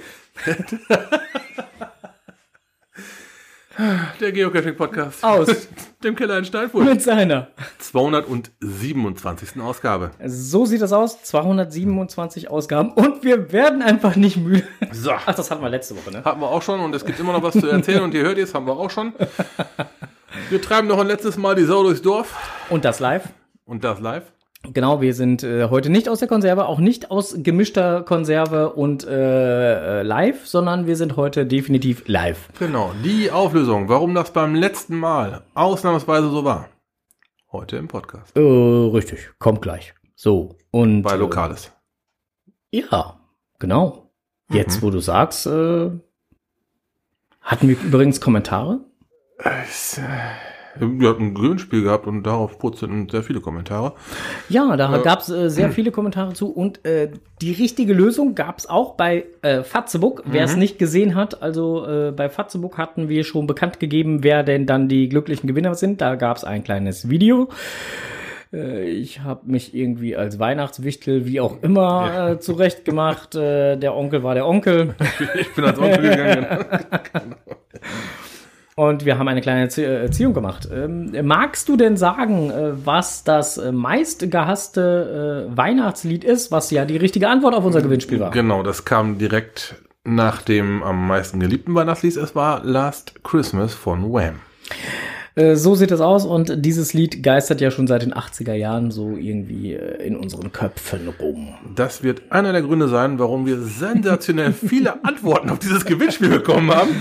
Der Geocaching-Podcast. Aus. Dem Keller in Steinfurt. Mit seiner. 227. Ausgabe. So sieht das aus. 227 Ausgaben. Und wir werden einfach nicht müde. So. Ach, das hatten wir letzte Woche, ne? Hatten wir auch schon und es gibt immer noch was zu erzählen und ihr hört jetzt, haben wir auch schon. Wir treiben noch ein letztes Mal die Sau durchs Dorf Und das live. und das live. Genau, wir sind äh, heute nicht aus der Konserve, auch nicht aus gemischter Konserve und äh, äh, live, sondern wir sind heute definitiv live. Genau, die Auflösung, warum das beim letzten Mal ausnahmsweise so war. Heute im Podcast. Äh, richtig, kommt gleich. So, und. Bei Lokales. Äh, ja, genau. Jetzt, wo du sagst, äh, hatten wir übrigens Kommentare? Es, Wir hatten ein Gewinnspiel gehabt und darauf purzelten sehr viele Kommentare. Ja, da gab's äh, sehr viele Kommentare zu und äh, die richtige Lösung gab's auch bei äh, Fatzebook. Wer es nicht gesehen hat, also äh, bei Fatzebook hatten wir schon bekannt gegeben, wer denn dann die glücklichen Gewinner sind. Da gab's ein kleines Video. Äh, Ich habe mich irgendwie als Weihnachtswichtel, wie auch immer, Ja. äh, zurecht gemacht. Äh, der Onkel war der Onkel. Ich bin als Onkel gegangen. Und wir haben eine kleine äh, Erziehung gemacht. Ähm, magst du denn sagen, äh, was das äh, meist gehasste äh, Weihnachtslied ist, was ja die richtige Antwort auf unser Gewinnspiel war? Genau, das kam direkt nach dem am meisten geliebten Weihnachtslied. Es war Last Christmas von Wham. Äh, so sieht es aus und dieses Lied geistert ja schon seit den 80er Jahren so irgendwie in unseren Köpfen rum. Das wird einer der Gründe sein, warum wir sensationell viele Antworten auf dieses Gewinnspiel bekommen haben.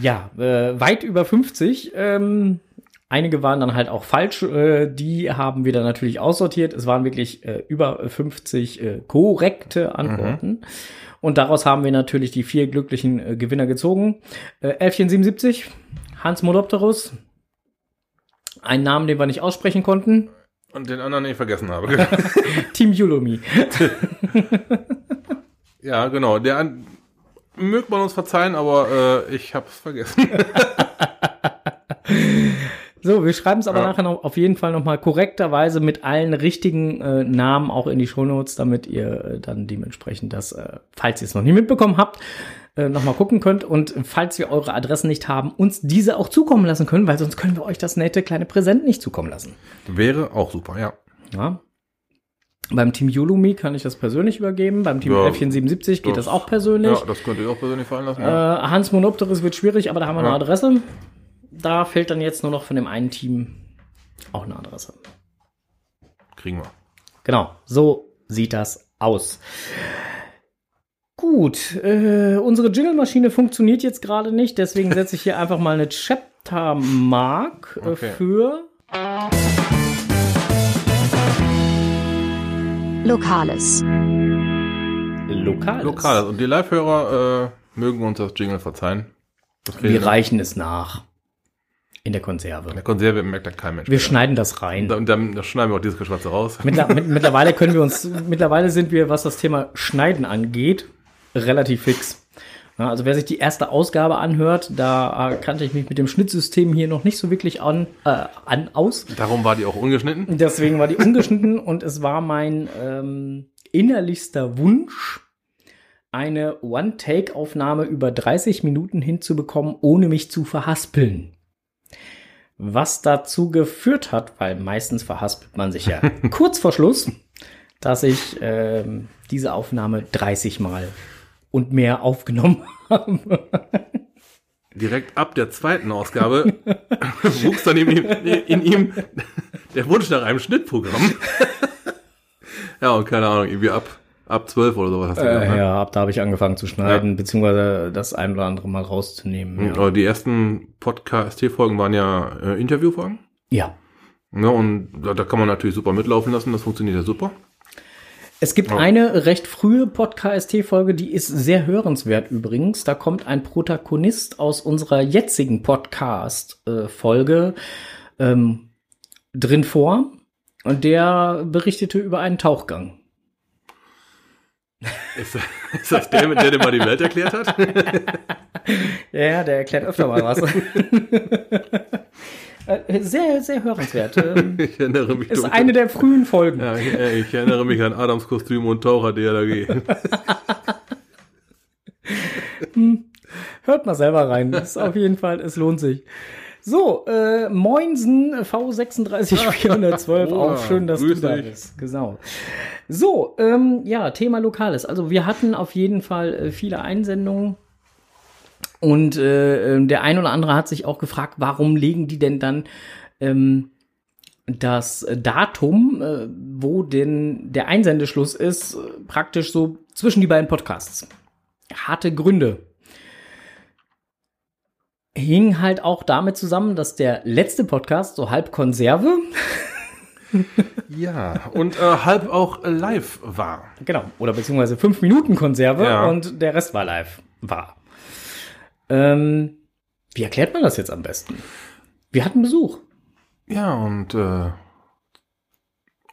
Ja, äh, weit über 50. Ähm, einige waren dann halt auch falsch. Äh, die haben wir dann natürlich aussortiert. Es waren wirklich äh, über 50 äh, korrekte Antworten. Und daraus haben wir natürlich die vier glücklichen äh, Gewinner gezogen. Äh, Elfchen 77, Hans Modopterus. Ein Namen, den wir nicht aussprechen konnten. Und den anderen, den ich vergessen habe. Team Yulomi. ja, genau. Der mögt man uns verzeihen, aber äh, ich hab's vergessen. So, wir schreiben es aber Ja. nachher noch auf jeden Fall nochmal korrekterweise mit allen richtigen äh, Namen auch in die Shownotes, damit ihr äh, dann dementsprechend das, äh, falls ihr es noch nie mitbekommen habt, äh, nochmal gucken könnt. Und falls wir eure Adressen nicht haben, uns diese auch zukommen lassen können, weil sonst können wir euch das nette kleine Präsent nicht zukommen lassen. Wäre auch super, ja. Ja. Beim Team Yulumi kann ich das persönlich übergeben. Beim Team Ja, Elfchen 77 geht das, das- auch persönlich. Ja, das könnt ihr auch persönlich fallen lassen. Äh. Hans Monopteris wird schwierig, aber da haben wir eine Ja. Adresse. Da fehlt dann jetzt nur noch von dem einen Team auch eine Adresse. Kriegen wir. Genau, so sieht das aus. Gut, äh, unsere Jingle-Maschine funktioniert jetzt gerade nicht, deswegen setze ich hier einfach mal eine Chapter-Mark äh, Okay. für. Lokales. Lokal. Lokal. Und die Live-Hörer äh, mögen uns das Jingle verzeihen. Das Wir reichen es nach. In der Konserve. In der Konserve merkt da kein Mensch. Wir schneiden das rein. Und dann, dann, dann schneiden wir auch dieses Geschwatze raus. Mittler, mit, mittlerweile können wir uns, mittlerweile sind wir, was das Thema Schneiden angeht, relativ fix. Also wer sich die erste Ausgabe anhört, da äh, kannte ich mich mit dem Schnittsystem hier noch nicht so wirklich an, äh, an aus. Darum war die auch ungeschnitten. Deswegen war die ungeschnitten und es war mein ähm, innerlichster Wunsch, eine One-Take-Aufnahme über 30 Minuten hinzubekommen, ohne mich zu verhaspeln. Was dazu geführt hat, weil meistens verhaspelt man sich ja kurz vor Schluss, dass ich ähm, diese Aufnahme 30 Mal und mehr aufgenommen habe. Direkt ab der zweiten Ausgabe wuchs dann in ihm, in ihm der Wunsch nach einem Schnittprogramm. ja, und keine Ahnung, irgendwie ab, ab 12 oder sowas hast du Äh, ne? ja, ab da habe ich angefangen zu schneiden, beziehungsweise das ein oder andere mal rauszunehmen. Ja. Aber die ersten Podcast-Folgen waren ja äh, Interviewfolgen. ja. Ne, und da, da kann man natürlich super mitlaufen lassen, das funktioniert ja super. Es gibt eine recht frühe Podcast-Folge, die ist sehr hörenswert übrigens. Da kommt ein Protagonist aus unserer jetzigen Podcast-Folge ähm, drin vor und der berichtete über einen Tauchgang. Ist, ist das der, der dir mal die Welt erklärt hat? Ja, der erklärt öfter mal was. Äh, sehr, sehr hörenswert. Ähm, Ich erinnere mich Ist eine der frühen Folgen. ja, ich, äh, ich erinnere mich an Adams Kostüm und Taucher DLRG. Hm. Hört mal selber rein. Das ist auf jeden Fall, es lohnt sich. So, äh, Moinsen V36412, Oh, auch schön, dass du da bist. Genau. So, ähm, ja, Thema Lokales. Also wir hatten auf jeden Fall äh, viele Einsendungen. Und äh, äh, der ein oder andere hat sich auch gefragt, warum legen die denn dann ähm, das Datum, äh, wo denn der Einsendeschluss ist, praktisch so zwischen die beiden Podcasts. Harte Gründe. Hing halt auch damit zusammen, dass der letzte Podcast so halb Konserve, Ja, und äh, halb auch live war. genau, oder beziehungsweise fünf Minuten Konserve Ja. und der Rest war live, war. Ähm, wie erklärt man das jetzt am besten? Wir hatten Besuch. Ja, und äh,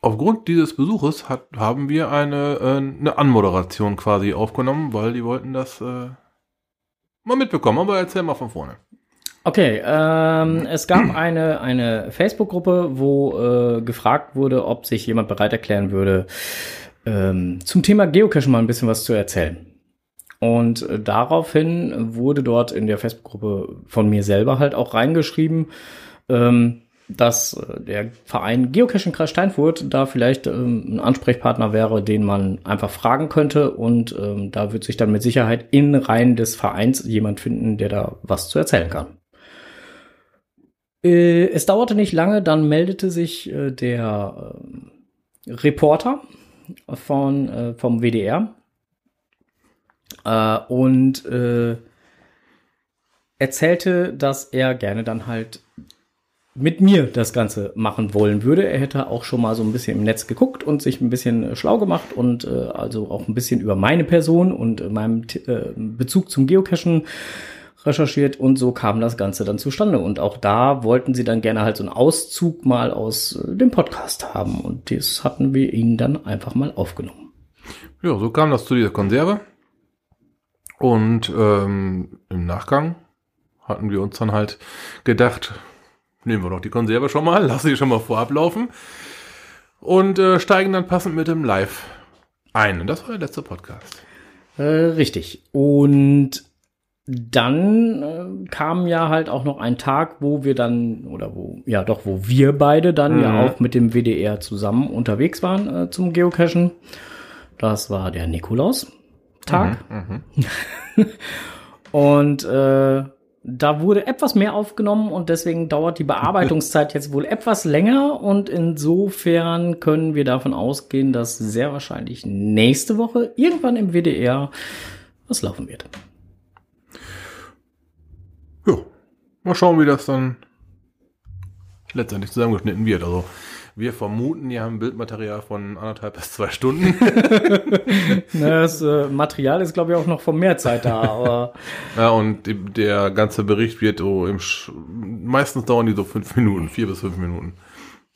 aufgrund dieses Besuches hat, haben wir eine, äh, eine Anmoderation quasi aufgenommen, weil die wollten das äh, mal mitbekommen. Aber erzähl mal von vorne. Okay, ähm, es gab eine, eine Facebook-Gruppe, wo äh, gefragt wurde, ob sich jemand bereit erklären würde, ähm, zum Thema Geocaching mal ein bisschen was zu erzählen. Und äh, daraufhin wurde dort in der Facebook-Gruppe von mir selber halt auch reingeschrieben, ähm, dass äh, der Verein Geocaching Kreis Steinfurt da vielleicht ähm, ein Ansprechpartner wäre, den man einfach fragen könnte. Und ähm, da wird sich dann mit Sicherheit in Reihen des Vereins jemand finden, der da was zu erzählen kann. Äh, es dauerte nicht lange, dann meldete sich äh, der ähm, Reporter von, äh, vom WDR äh, und äh, erzählte, dass er gerne dann halt mit mir das Ganze machen wollen würde. Er hätte auch schon mal so ein bisschen im Netz geguckt und sich ein bisschen äh, schlau gemacht und äh, also auch ein bisschen über meine Person und äh, meinem T- äh, Bezug zum Geocachen recherchiert und so kam das Ganze dann zustande. Und auch da wollten sie dann gerne halt so einen Auszug mal aus äh, dem Podcast haben und das hatten wir ihnen dann einfach mal aufgenommen. Ja, so kam das zu dieser Konserve. Und ähm, im Nachgang hatten wir uns dann halt gedacht, nehmen wir doch die Konserve schon mal, lassen sie schon mal vorab laufen und äh, steigen dann passend mit dem Live ein. Und das war der letzte Podcast. Äh, richtig. Und dann äh, kam ja halt auch noch ein Tag, wo wir dann, oder wo, ja doch, wo wir beide dann Mhm. ja auch mit dem WDR zusammen unterwegs waren äh, zum Geocachen. Das war der Nikolaus-Tag. Mhm. Und äh, da wurde etwas mehr aufgenommen und deswegen dauert die Bearbeitungszeit jetzt wohl etwas länger und insofern können wir davon ausgehen, dass sehr wahrscheinlich nächste Woche irgendwann im WDR was laufen wird. Ja, mal schauen, wie das dann letztendlich zusammengeschnitten wird. Also wir vermuten, die haben Bildmaterial von anderthalb bis zwei Stunden. Na, Das äh, Material ist, glaube ich, auch noch von mehr Zeit da, aber ja, und die, der ganze Bericht wird so im Sch meistens dauern die so fünf Minuten, vier bis fünf Minuten.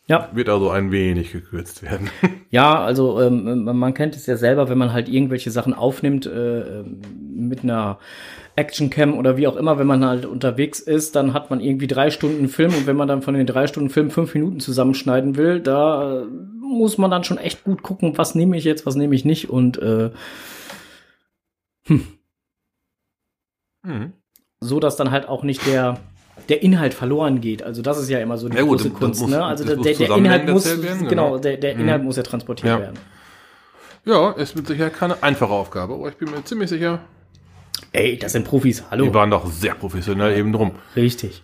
ja. Wird also ein wenig gekürzt werden. Ja, also ähm, man kennt es ja selber, wenn man halt irgendwelche Sachen aufnimmt äh, mit einer Actioncam oder wie auch immer, wenn man halt unterwegs ist, dann hat man irgendwie drei Stunden Film und wenn man dann von den drei Stunden Film fünf Minuten zusammenschneiden will, da äh, muss man dann schon echt gut gucken, was nehme ich jetzt, was nehme ich nicht und äh, Mhm. so, dass dann halt auch nicht der der Inhalt verloren geht. Also das ist ja immer so die Ja große Kunst. muss- ne? Also der, der, der Inhalt muss werden, genau, genau. der, der Mhm. Inhalt muss ja transportiert Ja. werden. Ja, ist mit Sicherheit keine einfache Aufgabe, aber ich bin mir ziemlich sicher, Ey, das sind Profis. Hallo. die waren doch sehr professionell eben drum. Richtig.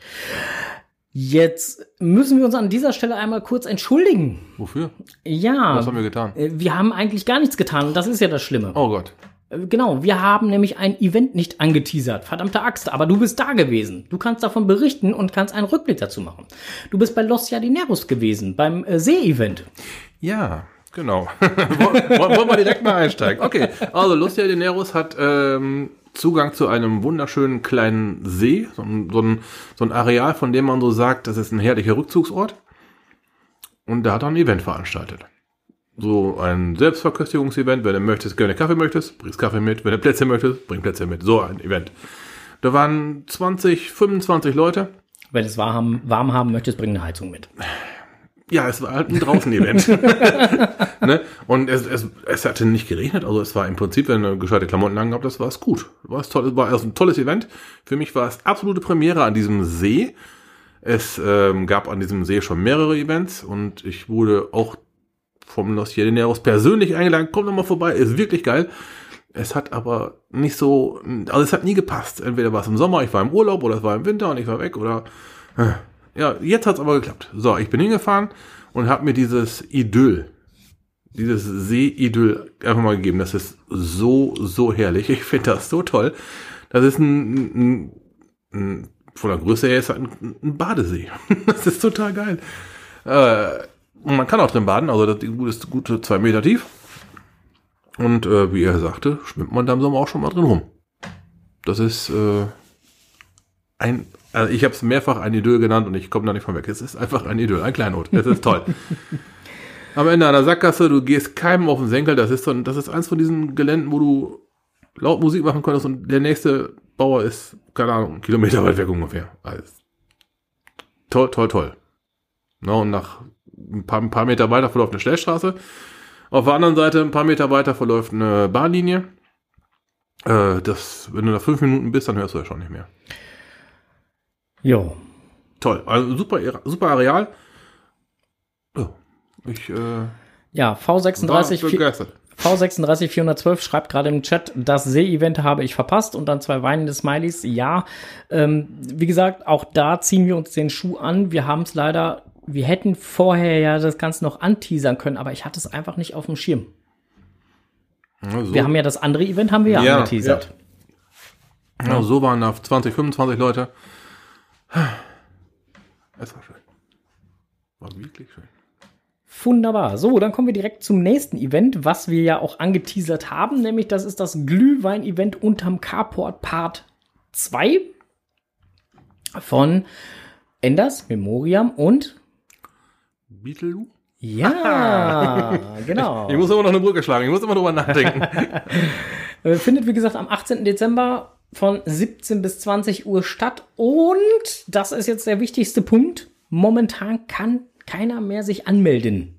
Jetzt müssen wir uns an dieser Stelle einmal kurz entschuldigen. Wofür? Ja, Was haben wir getan? äh, wir haben eigentlich gar nichts getan und das ist ja das Schlimme. Oh Gott. Äh, Genau, wir haben nämlich ein Event nicht angeteasert. Verdammte Axt, aber du bist da gewesen. Du kannst davon berichten und kannst einen Rückblick dazu machen. Du bist bei Los Jardineros gewesen, beim äh, See-Event. Ja, genau. Woll- Wollen wir direkt mal einsteigen? Okay, also Lucia de Neros hat ähm, Zugang zu einem wunderschönen kleinen See, so ein, so, ein, so ein Areal, von dem man so sagt, das ist ein herrlicher Rückzugsort. Und da hat er ein Event veranstaltet. So ein Selbstverköstigungsevent, wenn du möchtest, gerne Kaffee möchtest, bringst Kaffee mit, wenn du Plätzchen möchtest, bring Plätzchen mit. So ein Event. Da waren 20, 25 Leute. Wenn du es warm warm haben möchtest, bring eine Heizung mit. Ja, es war halt ein Draußen-Event. ne? Und es, es, es hatte nicht geregnet, also es war im Prinzip, wenn du gescheite Klamotten angehabt hast, war es gut. War es toll, war also ein tolles Event. Für mich war es absolute Premiere an diesem See. Es ähm, gab an diesem See schon mehrere Events und ich wurde auch vom Los Jedineros persönlich eingeladen, komm doch mal vorbei, ist wirklich geil. Es hat aber nicht so, also es hat nie gepasst. Entweder war es im Sommer, ich war im Urlaub oder es war im Winter und ich war weg oder äh, ja, jetzt hat's aber geklappt. So, ich bin hingefahren und habe mir dieses Idyll, dieses See-Idyll einfach mal gegeben. Das ist so, so herrlich. Ich finde das so toll. Das ist ein, ein, ein von der Größe her ist halt ein, ein Badesee. das ist total geil. Äh, und man kann auch drin baden, also das ist gute zwei Meter tief. Und äh, wie er sagte, schwimmt man da im Sommer auch schon mal drin rum. Das ist äh, ein, also ich habe es mehrfach ein Idyll genannt und ich komme da nicht von weg. Es ist einfach ein Idyll, ein Kleinod. Es ist toll. Am Ende einer Sackgasse, du gehst keinem auf den Senkel. Das ist so, das ist eins von diesen Geländen, wo du laut Musik machen konntest und der nächste Bauer ist, keine Ahnung, einen Kilometer weit weg ungefähr. Also, toll, toll, toll. Na, und nach ein paar, ein paar Meter weiter verläuft eine Schnellstraße. Auf der anderen Seite, ein paar Meter weiter, verläuft eine Bahnlinie. Äh, das, wenn du da fünf Minuten bist, dann hörst du ja schon nicht mehr. Jo. Toll. Also super, super Areal. Ja, ich, äh, Ja, V36, war begeistert. V36 412 schreibt gerade im Chat, das See-Event habe ich verpasst und dann zwei weinende Smileys. Ja, ähm, wie gesagt, auch da ziehen wir uns den Schuh an. Wir haben es leider, wir hätten vorher ja das Ganze noch anteasern können, aber ich hatte es einfach nicht auf dem Schirm. Ja, so, Wir haben ja das andere Event haben wir ja, Ja, angeteasert. ja, so waren da 20, 25 Leute. Es war schön. War wirklich schön. Wunderbar. So, dann kommen wir direkt zum nächsten Event, was wir ja auch angeteasert haben, nämlich das ist das Glühwein-Event unterm Carport Part 2 von Enders, Memoriam und Beetleloo? ja, genau. Ich muss immer noch eine Brücke schlagen, ich muss immer drüber nachdenken. Äh, Findet, wie gesagt, am 18. Dezember von 17 bis 20 Uhr statt. Und das ist jetzt der wichtigste Punkt. Momentan kann keiner mehr sich anmelden.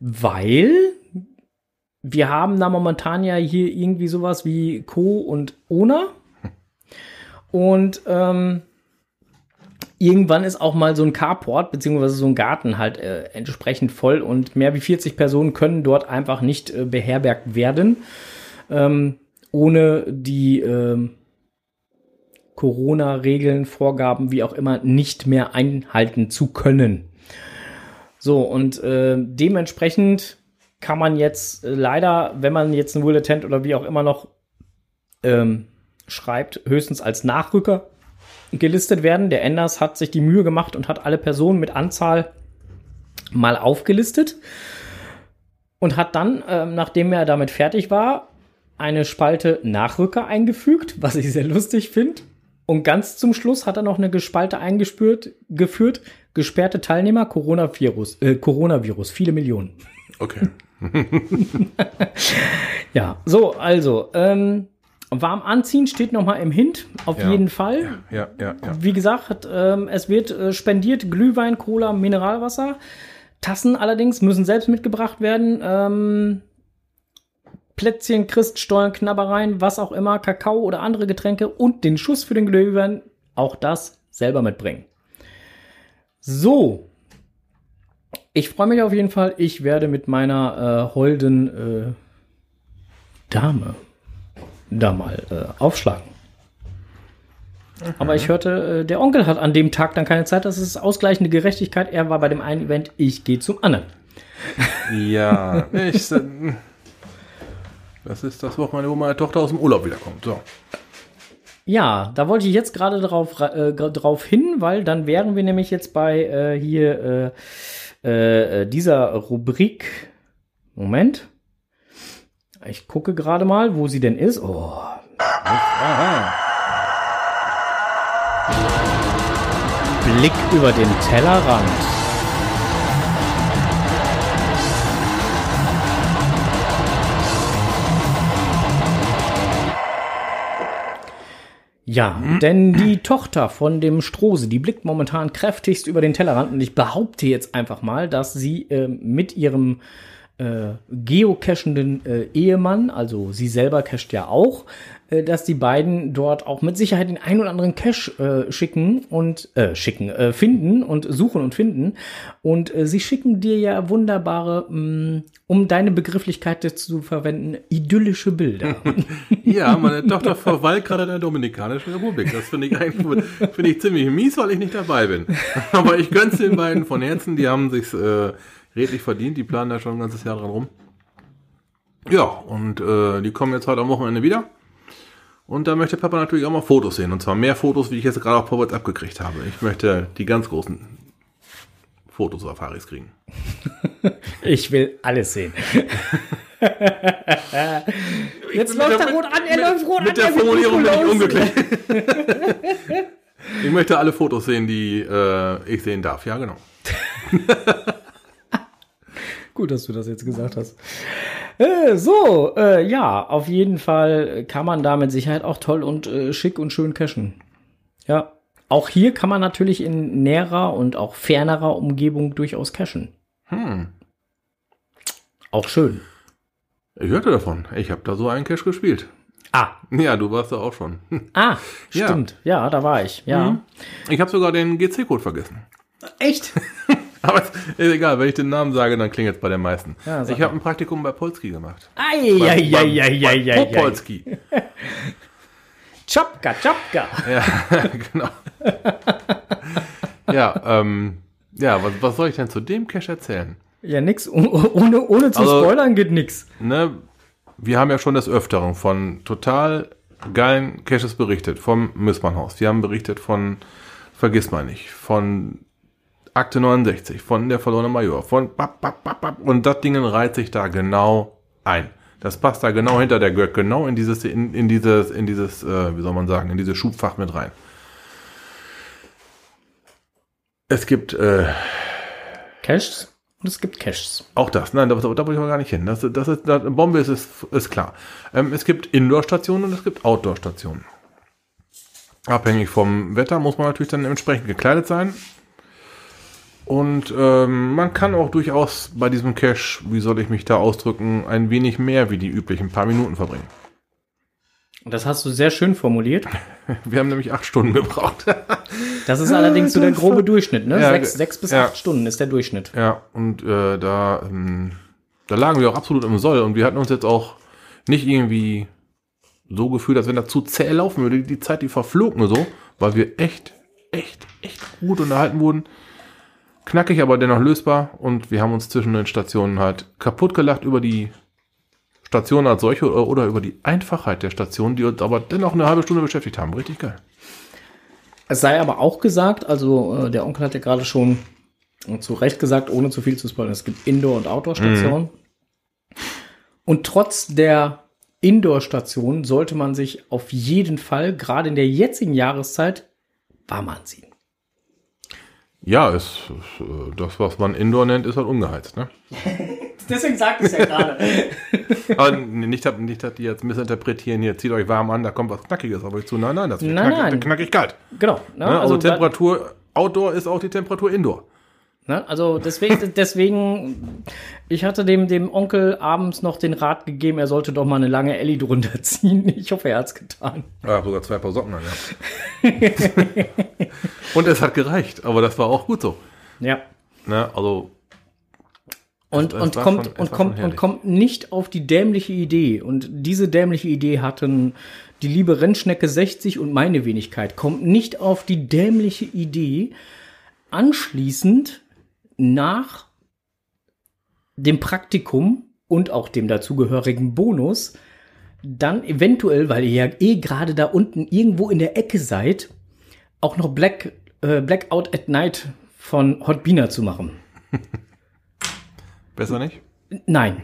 Weil wir haben da momentan ja hier irgendwie sowas wie Co. und Ona. Und ähm, irgendwann ist auch mal so ein Carport beziehungsweise so ein Garten halt äh, entsprechend voll und mehr wie 40 Personen können dort einfach nicht äh, beherbergt werden, ähm, ohne die ähm, Corona-Regeln, Vorgaben, wie auch immer, nicht mehr einhalten zu können. So, und äh, dementsprechend kann man jetzt äh, leider, wenn man jetzt ein Bulletin oder wie auch immer noch ähm, schreibt, höchstens als Nachrücker gelistet werden. Der Enders hat sich die Mühe gemacht und hat alle Personen mit Anzahl mal aufgelistet und hat dann, ähm, nachdem er damit fertig war, eine Spalte Nachrücker eingefügt, was ich sehr lustig finde. Und ganz zum Schluss hat er noch eine Spalte eingespürt, geführt, gesperrte Teilnehmer, Coronavirus, äh, Coronavirus, viele Millionen. Okay. Ja, so, also, ähm, warm anziehen steht noch mal im Hint, auf Ja. jeden Fall. Ja, ja, ja. Wie gesagt, ähm, es wird äh, spendiert Glühwein, Cola, Mineralwasser. Tassen allerdings müssen selbst mitgebracht werden. Ähm, Plätzchen, Christstollen, Knabbereien, was auch immer, Kakao oder andere Getränke und den Schuss für den Glühwein, auch das selber mitbringen. So. Ich freue mich auf jeden Fall. Ich werde mit meiner äh, holden äh, Dame da mal äh, aufschlagen. Aber ich hörte, äh, der Onkel hat an dem Tag dann keine Zeit. Das ist ausgleichende Gerechtigkeit. Er war bei dem einen Event, ich gehe zum anderen. Ja, ich, äh, das ist das Wochenende, wo meine Tochter aus dem Urlaub wiederkommt. So. Ja, da wollte ich jetzt gerade drauf, äh, drauf hin, weil dann wären wir nämlich jetzt bei äh, hier äh, äh, dieser Rubrik. Moment. Ich gucke gerade mal, wo sie denn ist. Oh. Aha. Blick über den Tellerrand. Ja, denn die Tochter von dem Strose, die blickt momentan kräftigst über den Tellerrand und ich behaupte jetzt einfach mal, dass sie äh, mit ihrem äh, geocachenden äh, Ehemann, also sie selber cacht ja auch, dass die beiden dort auch mit Sicherheit den ein oder anderen Cache äh, schicken und äh, schicken, äh, finden und suchen und finden. Und äh, sie schicken dir ja wunderbare, mh, um deine Begrifflichkeit zu verwenden, idyllische Bilder. Ja, meine Tochter verweilt gerade in der Dominikanischen Republik. Das finde ich eigentlich finde ich ziemlich mies, weil ich nicht dabei bin. Aber ich gönn's den beiden von Herzen. Die haben sich's äh, redlich verdient. Die planen da schon ein ganzes Jahr dran rum. Ja, und äh, die kommen jetzt heute am Wochenende wieder. Und da möchte Papa natürlich auch mal Fotos sehen. Und zwar mehr Fotos, wie ich jetzt gerade auf Powerts abgekriegt habe. Ich möchte die ganz großen Fotosafaris kriegen. Ich will alles sehen. Jetzt läuft mit er der- rot an, er mit- läuft rot an. Mit der er wird Formulierung bin ich unglücklich. ich möchte alle Fotos sehen, die äh, ich sehen darf. Ja, genau. Gut, dass du das jetzt gesagt hast. Äh, so, äh, ja, auf jeden Fall kann man da mit Sicherheit auch toll und äh, schick und schön cashen. Ja, auch hier kann man natürlich in näherer und auch fernerer Umgebung durchaus cashen. Hm. Auch schön. Ich hörte davon. Ich habe da so einen Cache gespielt. Ah, Ja, du warst da auch schon. ah, Ja. stimmt. Ja, da war ich. Ja. Ich habe sogar den GC-Code vergessen. Echt? Aber ist egal, wenn ich den Namen sage, dann klingelt es bei den meisten. Ja, ich habe ein Praktikum bei Polski gemacht. Eieieiei. Polski. Chopka, Chopka. Ja, genau. ja, ähm, ja, was, was soll ich denn zu dem Cache erzählen? Ja, nix. Oh- Ohne, ohne zu Also- spoilern geht nix. Ne, wir haben ja schon des Öfteren von total geilen Caches berichtet, vom Missmannhaus. Wir haben berichtet von Vergiss mal nicht, von Akte 69, von der verlorene Major, von bap, bap, bap, bap, und das Ding reiht sich da genau ein. Das passt da genau hinter der Gürk, genau in dieses, in, in dieses, in dieses, äh, wie soll man sagen, in dieses Schubfach mit rein. Es gibt äh, Caches und es gibt Caches. auch das, nein, da, da, da wollte ich aber gar nicht hin. Das, das ist, da, Bombe ist, ist, ist klar. Ähm, es gibt Indoor-Stationen und es gibt Outdoor-Stationen. Abhängig vom Wetter muss man natürlich dann entsprechend gekleidet sein. Und ähm, man kann auch durchaus bei diesem Cache, wie soll ich mich da ausdrücken, ein wenig mehr wie die üblichen paar Minuten verbringen. Und das hast du sehr schön formuliert. Wir haben nämlich acht Stunden gebraucht. Das ist allerdings so der grobe Durchschnitt, ne? Ja, sechs, sechs bis ja. acht Stunden ist der Durchschnitt. Ja, und äh, da, ähm, da lagen wir auch absolut im Soll und wir hatten uns jetzt auch nicht irgendwie so gefühlt, als wenn das zu zäh laufen würde. Die Zeit, die verflog nur so, weil wir echt, echt, echt gut unterhalten wurden. Knackig, aber dennoch lösbar und wir haben uns zwischen den Stationen halt kaputt gelacht über die Station als solche oder, oder über die Einfachheit der Station, die uns aber dennoch eine halbe Stunde beschäftigt haben. Richtig geil. Es sei aber auch gesagt, also äh, der Onkel hat ja gerade schon zu Recht gesagt, ohne zu viel zu spoilern, es gibt Indoor- und Outdoor-Stationen. Und trotz der Indoor-Station sollte man sich auf jeden Fall, gerade in der jetzigen Jahreszeit, warm anziehen. Ja, ist, ist äh, das, was man Indoor nennt, ist halt ungeheizt, ne? Deswegen sagt es ja gerade. Aber nicht, dass- nicht, dass die jetzt missinterpretieren, hier zieht euch warm an, da kommt was Knackiges auf euch zu. Nein, nein, das wird Nein, knackig, nein. knackig kalt. genau. Ne? Ne? Also, da- Temperatur Outdoor ist auch die Temperatur Indoor. Ne? Also deswegen, deswegen, ich hatte dem, dem Onkel abends noch den Rat gegeben, er sollte doch mal eine lange Ellie drunter ziehen. Ich hoffe, er hat's getan. Ja, sogar zwei Paar Socken an, ja. Und es hat gereicht, aber das war auch gut so. Ja. Ne? Also, Und, Es- es und, kommt, schon- es und, kommt, und kommt nicht auf die dämliche Idee. Und diese dämliche Idee hatten die liebe Rennschnecke 60 und meine Wenigkeit. Kommt nicht auf die dämliche Idee, anschließend nach dem Praktikum und auch dem dazugehörigen Bonus dann eventuell, weil ihr ja eh gerade da unten irgendwo in der Ecke seid, auch noch Black, äh, Blackout at Night von Hot Beaner zu machen. besser nicht? Nein.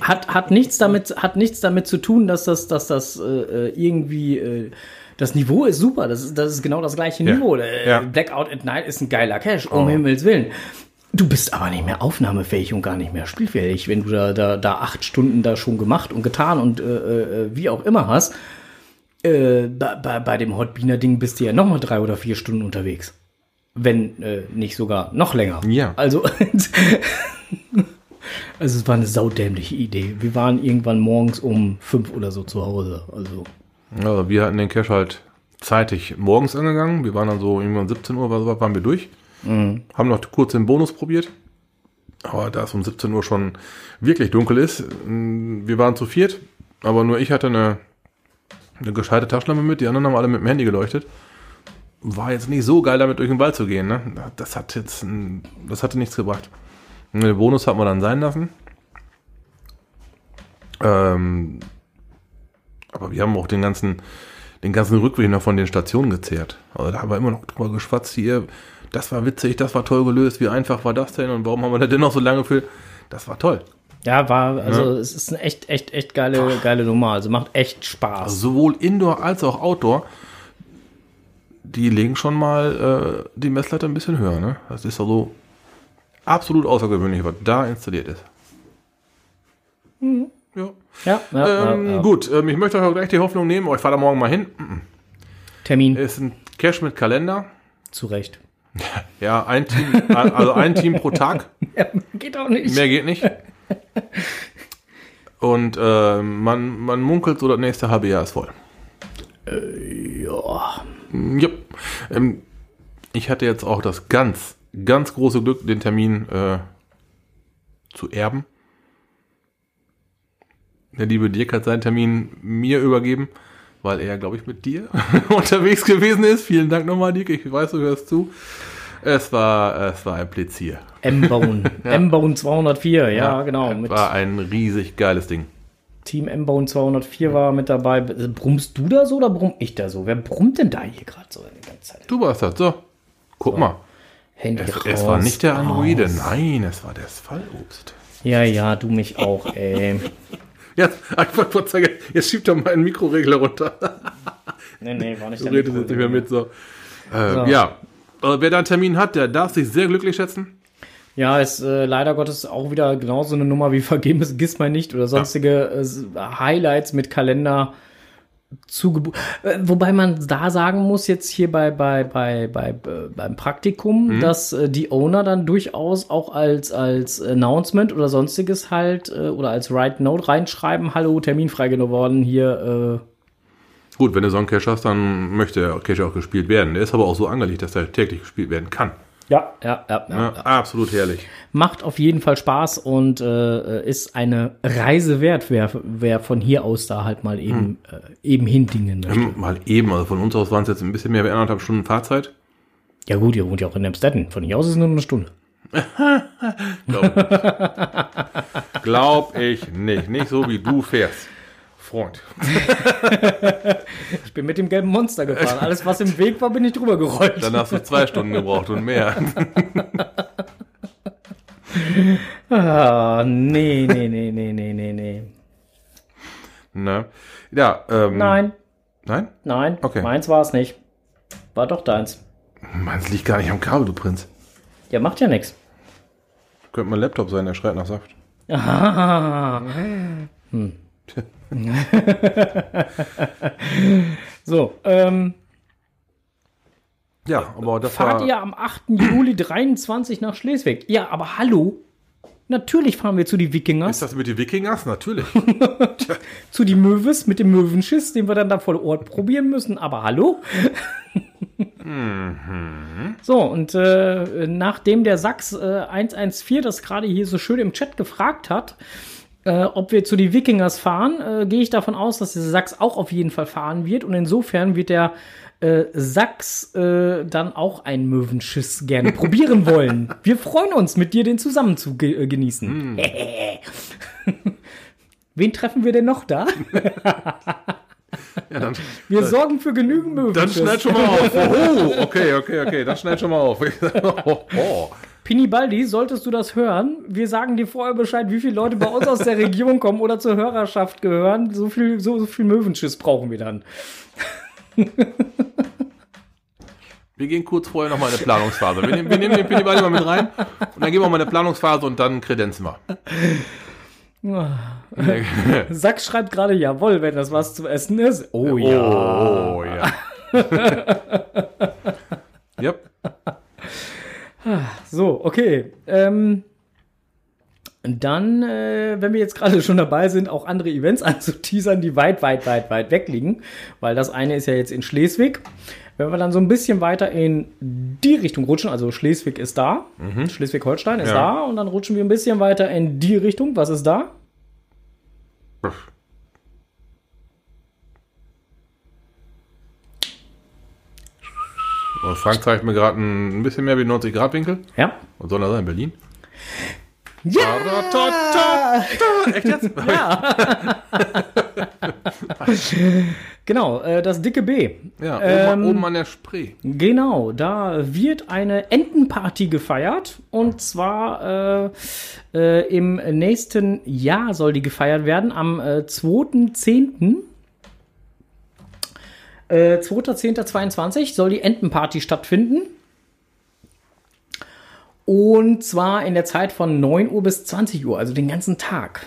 Hat, hat, nichts damit, hat nichts damit zu tun, dass das, dass das äh, irgendwie. Äh, das Niveau ist super, das ist, das ist genau das gleiche Ja. Niveau. Äh, Ja. Blackout at Night ist ein geiler Cash, um Oh. Himmels Willen. Du bist aber nicht mehr aufnahmefähig und gar nicht mehr spielfähig, wenn du da, da, da acht Stunden da schon gemacht und getan und äh, äh, wie auch immer hast. Äh, bei, bei, bei dem Hotbeaner-Ding bist du ja noch mal drei oder vier Stunden unterwegs. Wenn äh, nicht sogar noch länger. Ja. Also, also es war eine saudämliche Idee. Wir waren irgendwann morgens um fünf oder so zu Hause. Also, Also wir hatten den Cache halt zeitig morgens angegangen. Wir waren dann so irgendwann 17 Uhr, war- waren wir durch. Haben noch kurz den Bonus probiert. Aber da es um 17 Uhr schon wirklich dunkel ist, mh, wir waren zu viert, aber nur ich hatte eine, eine gescheite Taschenlampe mit, die anderen haben alle mit dem Handy geleuchtet. War jetzt nicht so geil, damit durch den Wald zu gehen. Ne? Das hat jetzt, mh, das hatte nichts gebracht. Den Bonus hat man dann sein lassen. Ähm, aber wir haben auch den ganzen, den ganzen Rückweg noch von den Stationen gezehrt. Also da haben wir immer noch drüber geschwatzt hier. Das war witzig, das war toll gelöst. Wie einfach war das denn? Und warum haben wir da denn noch so lange für? Das war toll. ja, war, also es ist eine echt, echt, echt geile, geile Nummer. Also macht echt Spaß. Also sowohl Indoor als auch Outdoor. Die legen schon mal äh, die Messlatte ein bisschen höher. Ne? Das ist also absolut außergewöhnlich, was da installiert ist. Ja. ja, ja, Ähm, ja, ja. Gut, ähm, ich möchte euch auch gleich die Hoffnung nehmen, oh, ich fahre da morgen mal hin. Termin. Ist ein Cache mit Kalender. Zu Recht. Ja, ein Team, also ein Team pro Tag. Ja, geht auch nicht. Mehr geht nicht. Und äh, man, man munkelt so, das nächste halbe Jahr ist voll. ja. Ja. Ähm, ich hatte jetzt auch das ganz, ganz große Glück, den Termin äh, zu erben. Der liebe Dirk hat seinen Termin mir übergeben, weil er, glaube ich, mit dir unterwegs gewesen ist. Vielen Dank nochmal, Dirk. Ich weiß, du hörst zu. Es war, es war ein Plizier. M-Bone. M-Bone 204, ja, genau. Mit War ein riesig geiles Ding. Team M-Bone 204 war mit dabei. Brummst du da so oder brumm ich da so? Wer brummt denn da hier gerade so die ganze Zeit? Du warst das. So, guck mal. Handy Es, raus, es war nicht der Androide. Nein, es war das Fallobst. Ja, ja, du mich auch, ey. Jetzt, einfach kurz sagen, jetzt schiebt doch mal einen Mikroregler runter. Nee, nee, war nicht Du redest jetzt nicht mehr mit so. Äh, Ja, äh, wer da einen Termin hat, der darf sich sehr glücklich schätzen. Ja, ist äh, leider Gottes auch wieder genauso eine Nummer wie vergebens Gizmo nicht oder sonstige äh, Highlights mit Kalender zugebucht. Äh, wobei man da sagen muss, jetzt hier bei, bei, bei, bei, äh, beim Praktikum, dass äh, die Owner dann durchaus auch als, als Announcement oder sonstiges halt äh, oder als Write Note reinschreiben, hallo, Termin frei geworden, hier, äh, Gut, wenn du so einen Cache hast, dann möchte der Cache auch gespielt werden. Der ist aber auch so angelegt, dass er täglich gespielt werden kann. Ja, ja, ja, ja. Ja, Absolut herrlich. Macht auf jeden Fall Spaß und äh, ist eine Reise wert, wer, wer von hier aus da halt mal eben, äh, eben hindingen möchte. Ähm, Mal eben, also von uns aus waren es jetzt ein bisschen mehr wie anderthalb Stunden Fahrzeit. Ja gut, ihr wohnt ja auch in Amstetten. Von hier aus ist es nur eine Stunde. Glaub ich. Glaub ich nicht. Nicht so wie du fährst. Freund. Ich bin mit dem gelben Monster gefahren. Alles, was im Weg war, bin ich drüber gerollt. Dann hast du zwei Stunden gebraucht und mehr. Ah, nee, nee, nee, nee, nee, nee, nee. Ne? Ja, ähm, Nein, Nein? nein, Okay. meins war es nicht. War doch deins. Meins liegt gar nicht am Kabel, du Prinz. Ja, macht ja nichts. Könnte mein Laptop sein, der schreit nach Saft. Ah. Hm. so, ähm, Ja, aber das fahrt war... ihr am 8. Juli 23 nach Schleswig? Ja, aber hallo. Natürlich fahren wir zu die Wikingers, Ist das mit den Wikingers? Natürlich. zu die Möwes mit dem Möwenschiss, den wir dann da vor Ort probieren müssen. Aber hallo? So, und äh, nachdem der Sachs äh, 114 das gerade hier so schön im Chat gefragt hat, äh, ob wir zu die Wikingers fahren, äh, gehe ich davon aus, dass der Sachs auch auf jeden Fall fahren wird. Und insofern wird der äh, Sachs äh, dann auch einen Möwenschiss gerne probieren wollen. Wir freuen uns, mit dir den zusammen zu ge äh, genießen. Wen treffen wir denn noch da? Ja, dann, Wir sorgen für genügend dann Möwenschiss. schneid schon mal auf. Oh, okay, okay, okay. Dann schneid schon mal auf. Oh, oh. Pinibaldi, solltest du das hören, wir sagen dir vorher Bescheid, wie viele Leute bei uns aus der Region kommen oder zur Hörerschaft gehören. So viel, so, so viel Möwenschiss brauchen wir dann. Wir gehen kurz vorher nochmal in eine Planungsphase. Wir nehmen, wir nehmen den Pinibali mal mit rein und dann gehen wir mal in eine Planungsphase und dann kredenzen wir. Sack schreibt gerade jawohl, wenn das was zu essen ist. Oh ja. Oh, ja. yep. So, okay. Ähm, dann, äh, wenn wir jetzt gerade schon dabei sind, auch andere Events anzuteasern, die weit, weit, weit, weit weg liegen, weil das eine ist ja jetzt in Schleswig. Wenn wir dann so ein bisschen weiter in die Richtung rutschen, also Schleswig ist da, Schleswig-Holstein ist Ja. da, und dann rutschen wir ein bisschen weiter in die Richtung. Was ist da? Und Frank zeigt mir gerade ein, bisschen mehr wie 90 Grad Winkel. Ja. Was soll das sein? Berlin? Ja! Echt jetzt? Genau, äh, das dicke B. Ja, oben, Ähm, oben an der Spree. Genau, da wird eine Entenparty gefeiert und zwar äh, äh, im nächsten Jahr soll die gefeiert werden, am äh, 2.10. Äh, 2.10.22 soll die Entenparty stattfinden. Und zwar in der Zeit von 9 Uhr bis 20 Uhr, also den ganzen Tag.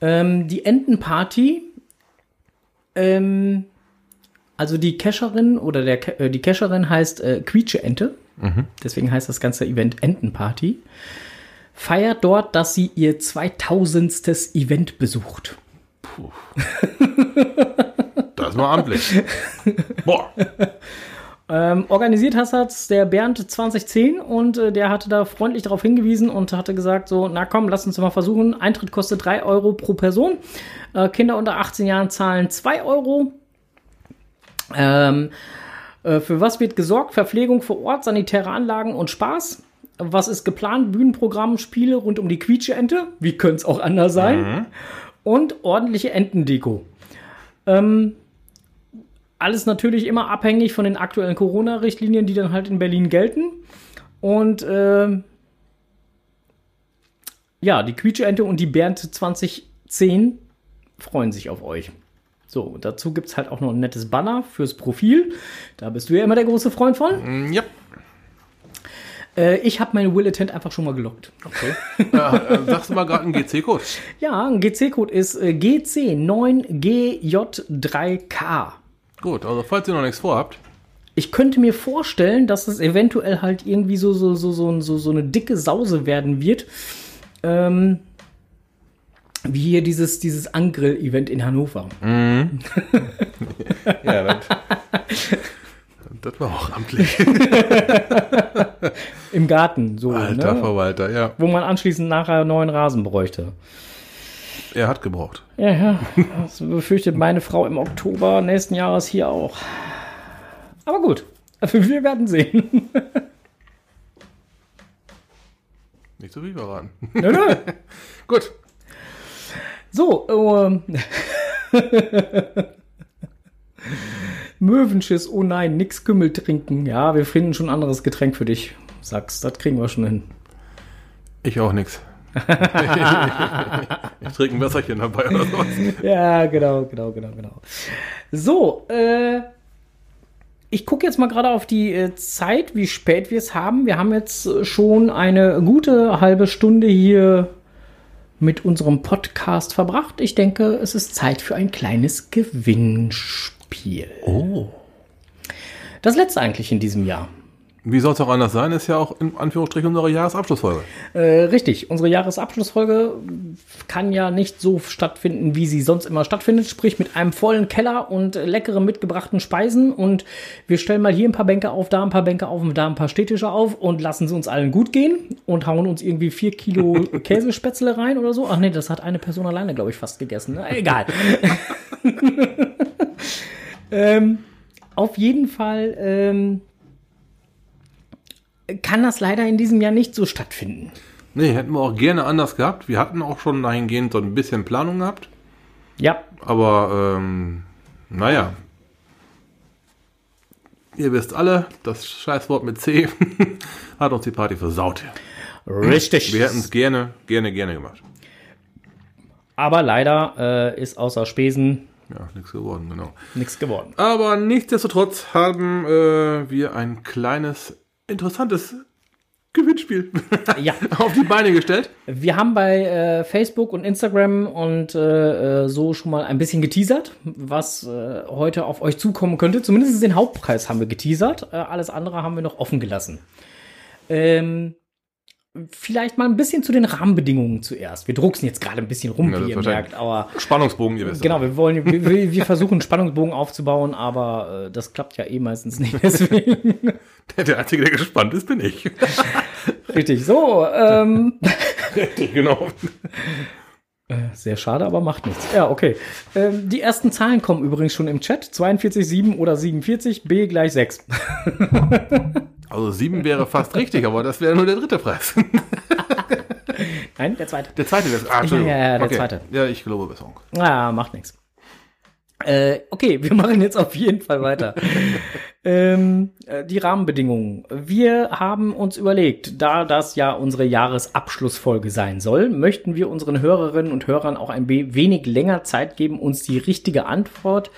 Ähm, die Entenparty ähm, also die Cacherin oder der, äh, die Cacherin heißt äh, Quietsche-Ente. Deswegen heißt das ganze Event Entenparty. Feiert dort, dass sie ihr 2000. Event besucht. Das mal amtlich. Boah. Ähm, organisiert hat das der Bernd 2010 und äh, der hatte da freundlich darauf hingewiesen und hatte gesagt so, na komm, lass uns mal versuchen. Eintritt kostet 3 Euro pro Person. Äh, Kinder unter 18 Jahren zahlen 2 Euro. Ähm, äh, für was wird gesorgt? Verpflegung vor Ort, sanitäre Anlagen und Spaß. Was ist geplant? Bühnenprogramm, Spiele rund um die Quietsche-Ente. Wie könnte es auch anders sein? Und ordentliche Entendeko. Ähm, alles natürlich immer abhängig von den aktuellen Corona-Richtlinien, die dann halt in Berlin gelten. Und ähm, ja, die Quietsche-Ente und die Bernd 2010 freuen sich auf euch. So, dazu gibt es halt auch noch ein nettes Banner fürs Profil. Da bist du ja immer der große Freund von. Mm, Yep. Äh, ich habe meine Will Attend einfach schon mal gelockt. Okay. äh, äh, sagst du mal gerade einen GC-Code? Ja, ein GC-Code ist äh, GC9GJ3K. Gut, also falls ihr noch nichts vorhabt, Ich könnte mir vorstellen, dass es eventuell halt irgendwie so, so, so, so, so, so eine dicke Sause werden wird. Ähm, wie hier dieses, dieses Angrill-Event in Hannover. ja, das, das war auch amtlich. Im Garten, so. Alter ne? Verwalter, ja. Wo man anschließend nachher neuen Rasen bräuchte. Er hat gebraucht. Ja, ja. Das befürchtet meine Frau im Oktober nächsten Jahres hier auch. Aber gut. Wir werden sehen. Nicht so viel verraten. nö, nö. Gut. So, ähm. Möwenschiss, oh nein, nix Kümmel trinken. Ja, wir finden schon ein anderes Getränk für dich. Sagst, das kriegen wir schon hin. Ich auch nix. Ich trinke ein Wässerchen dabei oder sowas. Ja, genau, genau, genau, genau. So, äh. Ich gucke jetzt mal gerade auf die äh, Zeit, wie spät wir es haben. Wir haben jetzt schon eine gute halbe Stunde hier mit unserem Podcast verbracht. Ich denke, es ist Zeit für ein kleines Gewinnspiel. Oh. Das letzte eigentlich in diesem Jahr. Wie soll es auch anders sein? Ist ja auch in Anführungsstrichen unsere Jahresabschlussfolge. Äh, richtig, unsere Jahresabschlussfolge kann ja nicht so stattfinden, wie sie sonst immer stattfindet, sprich mit einem vollen Keller und leckeren mitgebrachten Speisen und wir stellen mal hier ein paar Bänke auf, da ein paar Bänke auf und da ein paar Städtische auf und lassen sie uns allen gut gehen und hauen uns irgendwie vier Kilo Käsespätzle rein oder so. Ach nee, das hat eine Person alleine, glaube ich, fast gegessen. Ne? Egal. ähm, auf jeden Fall ähm, kann das leider in diesem Jahr nicht so stattfinden. Nee, hätten wir auch gerne anders gehabt. Wir hatten auch schon dahingehend so ein bisschen Planung gehabt. Ja, Aber, ähm, naja. Ihr wisst alle, das Scheißwort mit C hat uns die Party versaut. richtig. Wir hätten es gerne, gerne, gerne gemacht. Aber leider äh, ist außer Spesen Ja, nichts geworden, genau. nichts geworden. Aber nichtsdestotrotz haben äh, wir ein kleines, interessantes Gewinnspiel Ja, auf die Beine gestellt. wir haben bei äh, Facebook und Instagram und äh, äh, so schon mal ein bisschen geteasert, was äh, heute auf euch zukommen könnte. Zumindest den Hauptpreis haben wir geteasert. Äh, alles andere haben wir noch offen gelassen. Ähm, vielleicht mal ein bisschen zu den Rahmenbedingungen zuerst. Wir drucksen jetzt gerade ein bisschen rum, Ja, wie ihr merkt, aber Spannungsbogen, ihr wisst. Genau, wir wollen, wir, wir versuchen einen Spannungsbogen aufzubauen, aber äh, das klappt ja eh meistens nicht. Deswegen. Der, der Einzige, der gespannt ist, bin ich. Richtig, so. Ähm, genau. sehr schade, aber macht nichts. Ja, okay. Ähm, die ersten Zahlen kommen übrigens schon im Chat. 42, 7 oder 47, B gleich 6. Also sieben wäre fast richtig, aber das wäre nur der dritte Preis. Nein, der zweite. Der zweite wäre. Ah, Entschuldigung. Ja, ja, ja, der okay. zweite. Ja, ich glaube Besserung. Ah, macht nichts. Äh, okay, wir machen jetzt auf jeden Fall weiter. ähm, äh, die Rahmenbedingungen. Wir haben uns überlegt, da das ja unsere Jahresabschlussfolge sein soll, möchten wir unseren Hörerinnen und Hörern auch ein we- wenig länger Zeit geben, uns die richtige Antwort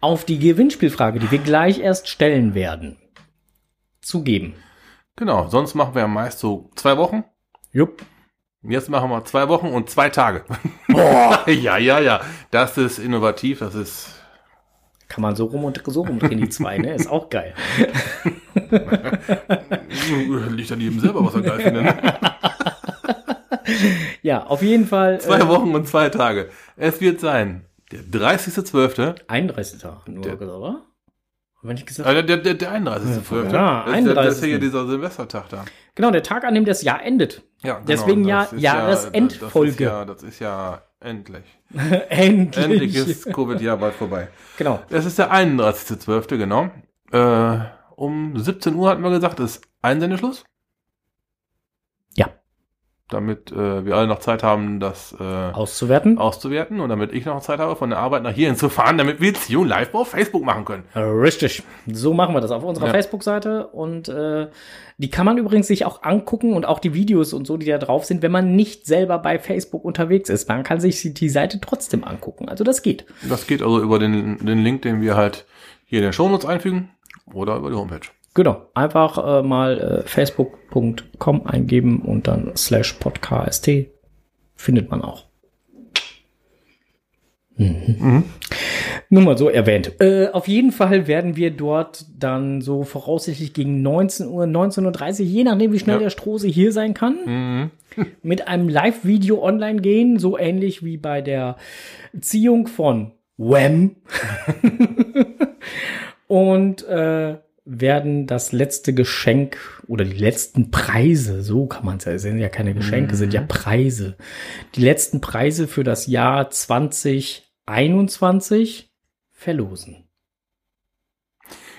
auf die Gewinnspielfrage, die wir gleich erst stellen werden, zu geben. Genau, sonst machen wir ja meist so zwei Wochen. Jupp. Jetzt machen wir zwei Wochen und zwei Tage. Boah, ja, ja, ja. Das ist innovativ, das ist. Kann man so rum und so rumdrehen, die zwei, ne? Ist auch geil. Liegt an jedem selber, was er geil findet. ne? Ja, auf jeden Fall. Zwei äh, Wochen und zwei Tage. Es wird sein, der 30.12. 31. Tag nur, Der- oder? Wenn ich gesagt Äh, der, der, der 31.12. Ja, das, ist ja- das ist ja 31.. dieser Silvestertag da. Genau, der Tag, an dem das Jahr endet. Ja, genau, Deswegen ja das Jahresendfolge. Ja, das ist ja, das ist ja endlich. Endlich. Endlich ist Covid-Jahr bald vorbei. Genau. Es ist der 31.12., genau. Äh, um 17 Uhr hatten wir gesagt, ist Einsendeschluss. Damit äh, wir alle noch Zeit haben, das äh, Auszuwerten. auszuwerten und damit ich noch Zeit habe, von der Arbeit nach hierhin zu fahren, damit wir Zion live auf Facebook machen können. Richtig. So machen wir das auf unserer Ja. Facebook-Seite. Und äh, die kann man übrigens sich auch angucken und auch die Videos und so, die da drauf sind, wenn man nicht selber bei Facebook unterwegs ist. Man kann sich die Seite trotzdem angucken. Also das geht. Das geht also über den, den Link, den wir halt hier in den Shownotes einfügen oder über die Homepage. Genau. Einfach äh, mal äh, facebook.com eingeben und dann slash podcast findet man auch. Mhm. Nur mal so erwähnt. Äh, auf jeden Fall werden wir dort dann so voraussichtlich gegen 19 Uhr, 19.30 Uhr, je nachdem, wie schnell Ja. der Strose hier sein kann, Mhm. mit einem Live-Video online gehen, so ähnlich wie bei der Ziehung von Wham. Und äh, werden das letzte Geschenk oder die letzten Preise, so kann man es ja, es sind ja keine Geschenke, sind ja Preise. Die letzten Preise für das Jahr 2021 verlosen.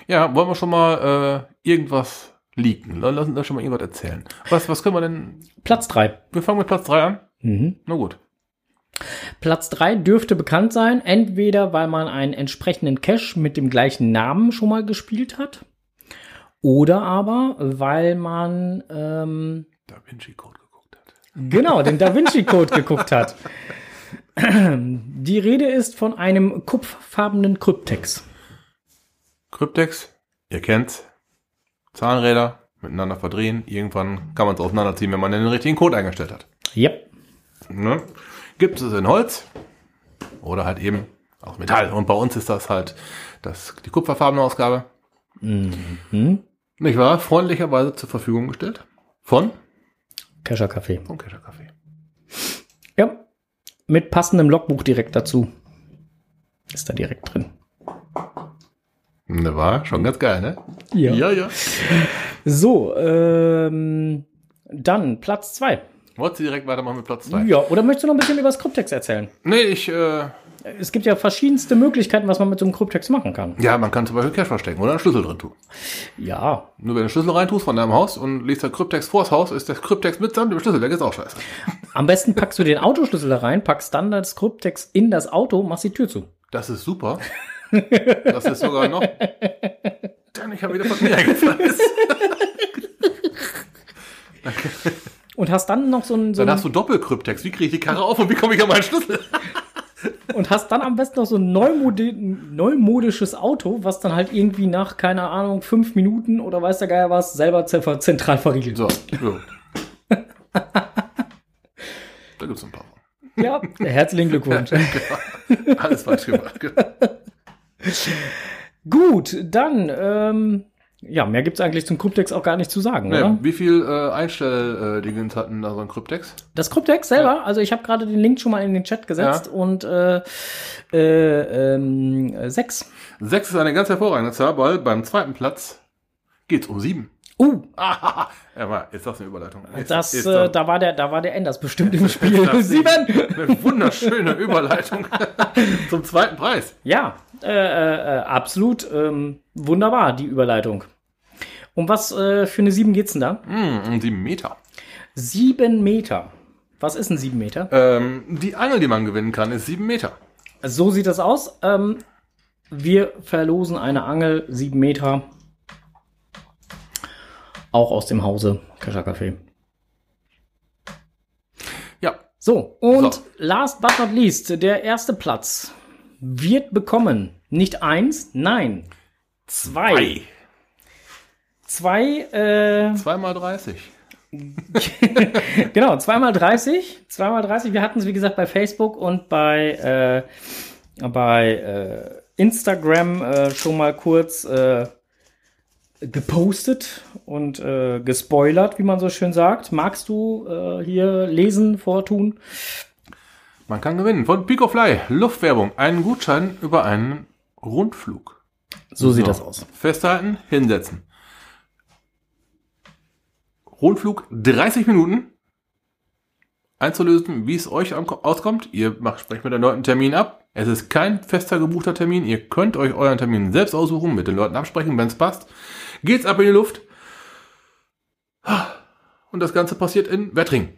Ja, wollen wir schon mal äh, irgendwas leaken? Lass uns da schon mal irgendwas erzählen. Was, was können wir denn? Platz drei. Wir fangen mit Platz 3 an. Mhm. Na gut. Platz drei dürfte bekannt sein, entweder weil man einen entsprechenden Cache mit dem gleichen Namen schon mal gespielt hat, oder aber weil man ähm, Da Vinci Code geguckt hat. genau den Da Vinci Code geguckt hat. Die Rede ist von einem kupferfarbenen Kryptex. Kryptex, ihr kennt's. Zahnräder miteinander verdrehen. Irgendwann kann man es auseinanderziehen, wenn man den richtigen Code eingestellt hat. Yep. Ne? Gibt es in Holz oder halt eben aus Metall. Und bei uns ist das halt das, die kupferfarbene Ausgabe. Mhm. Nicht wahr? Freundlicherweise zur Verfügung gestellt. Von? Kescher Kaffee. Vom Kescher Kaffee. Ja. Mit passendem Logbuch direkt dazu. Ist da direkt drin. Ne, war schon ganz geil, ne? Ja. ja. ja. So, ähm, dann Platz zwei. Wolltest du direkt weitermachen mit Platz 2? Ja, oder möchtest du noch ein bisschen über das Kryptex erzählen? Nee, ich, äh, Es gibt ja verschiedenste Möglichkeiten, was man mit so einem Kryptex machen kann. ja, man kann zum Beispiel Cash verstecken oder einen Schlüssel drin tun. Ja, Nur wenn du den Schlüssel reintust von deinem Haus und liest der Kryptex vors Haus, ist der Kryptex mitsamt dem Schlüssel, der ist auch scheiße. am besten packst du den Autoschlüssel da rein, packst dann das Kryptex in das Auto, machst die Tür zu. Das ist super. Das ist sogar noch. Dann, ich habe wieder von mir eingefallen. Und hast dann noch so ein, so Dann hast du Doppelkryptex. Wie kriege ich die Karre auf und wie komme ich an meinen Schlüssel? und hast dann am besten noch so ein neumodi neumodisches Auto, was dann halt irgendwie nach, keine Ahnung, fünf Minuten oder weiß der Geier was, selber ze- zentral verriegelt. So, ja. da gibt's ein paar. Ja, herzlichen Glückwunsch. Alles falsch gemacht. Gut, dann, ähm, ja, mehr gibt's eigentlich zum Kryptex auch gar nicht zu sagen, Nee, oder? wie viel äh, Einstell-Dingens hatten da so ein Kryptex? Das Kryptex selber, also ich habe gerade den Link schon mal in den Chat gesetzt und äh, äh, ähm, sechs. Sechs ist eine ganz hervorragende Zahl, weil beim zweiten Platz geht's um sieben. Uh, Ah, ja, ist das eine Überleitung? Ist, das, ist äh, da war der, da war der Enders bestimmt im Spiel. Sieben. eine wunderschöne Überleitung zum zweiten Preis. Ja, äh, äh, äh, absolut ähm, wunderbar, die Überleitung. Um was äh, für eine sieben geht's denn da? Hm, um sieben Meter. Sieben Meter. Was ist ein sieben Meter? Ähm, die Angel, die man gewinnen kann, ist sieben Meter. So sieht das aus. Ähm, wir verlosen eine Angel, sieben Meter. Auch aus dem Hause Kascha Café. Ja, So, und So. last but not least, der erste Platz wird bekommen. Nicht eins, nein. Zwei. Zwei, äh, Zweimal 30. genau, zweimal 30. Zweimal 30. Wir hatten es, wie gesagt, bei Facebook und bei, äh, bei äh, Instagram äh, schon mal kurz äh, gepostet und äh, gespoilert, wie man so schön sagt. Magst du äh, hier lesen, vortun? Man kann gewinnen. Von Picofly, Luftwerbung, einen Gutschein über einen Rundflug. So sieht So. das aus. Festhalten, hinsetzen. Rundflug 30 Minuten. Einzulösen, wie es euch auskommt. Ihr macht, sprecht mit den Leuten einen Termin ab. Es ist kein fester gebuchter Termin. Ihr könnt euch euren Termin selbst aussuchen, mit den Leuten absprechen, wenn es passt. Geht's ab in die Luft. Und das Ganze passiert in Wettring.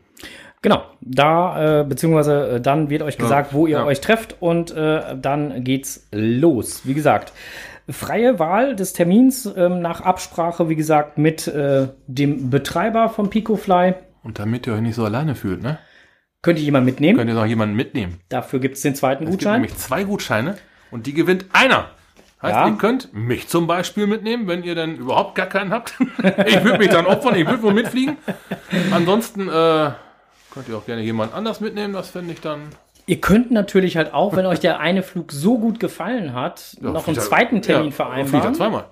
Genau, da, äh, beziehungsweise äh, dann wird euch gesagt, wo ihr ja. euch trefft und äh, dann geht's los. Wie gesagt, freie Wahl des Termins ähm, nach Absprache, wie gesagt, mit äh, dem Betreiber von PicoFly. Und damit ihr euch nicht so alleine fühlt, ne? Könnte jemand mitnehmen. Könnt ihr noch jemanden mitnehmen. Dafür gibt's den zweiten Es gibt Gutschein. nämlich zwei Gutscheine und die gewinnt einer. Heißt, Ja. ihr könnt mich zum Beispiel mitnehmen, wenn ihr dann überhaupt gar keinen habt. ich würde mich dann opfern, ich würde wohl mitfliegen. Ansonsten äh, könnt ihr auch gerne jemand anders mitnehmen, das fände ich dann. Ihr könnt natürlich halt auch, wenn euch der eine Flug so gut gefallen hat, Ja, noch einen zweiten Termin ja, er vereinbaren. zweimal.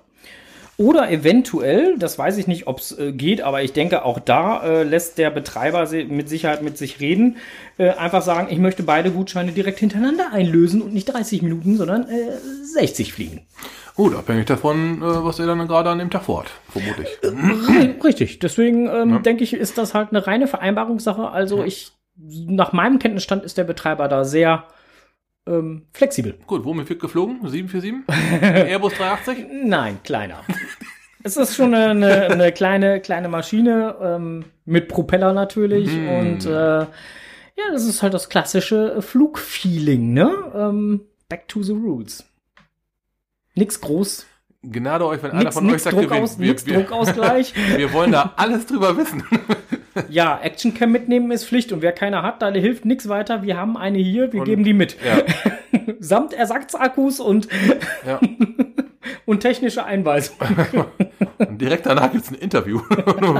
Oder eventuell, das weiß ich nicht, ob es äh, geht, aber ich denke, auch da äh, lässt der Betreiber mit Sicherheit mit sich reden. Äh, einfach sagen, ich möchte beide Gutscheine direkt hintereinander einlösen und nicht 30 Minuten, sondern äh, 60 fliegen. Gut, abhängig davon, äh, was ihr dann gerade an dem Tag vorhat, vermutlich. Richtig, deswegen ähm, denke ich, ist das halt eine reine Vereinbarungssache. Also ich, nach meinem Kenntnisstand ist der Betreiber da sehr ähm, flexibel. Gut, womit wird geflogen? 747? Airbus 380? Nein, kleiner. es ist schon eine, eine, eine kleine, kleine Maschine ähm, mit Propeller natürlich Mhm. und äh, ja, das ist halt das klassische Flugfeeling, ne? Ähm, back to the roots. Nix groß, Gnade euch, wenn einer nix, von euch sagt, Druckaus, wir, nix wir, Druckausgleich. wir wollen da alles drüber wissen. ja, Actioncam mitnehmen ist Pflicht und wer keine hat, da hilft nichts weiter. Wir haben eine hier, wir Und- geben die mit. ja, Samt Ersatzakkus und, ja. und technische Einweisung. Und direkt danach gibt's ein Interview.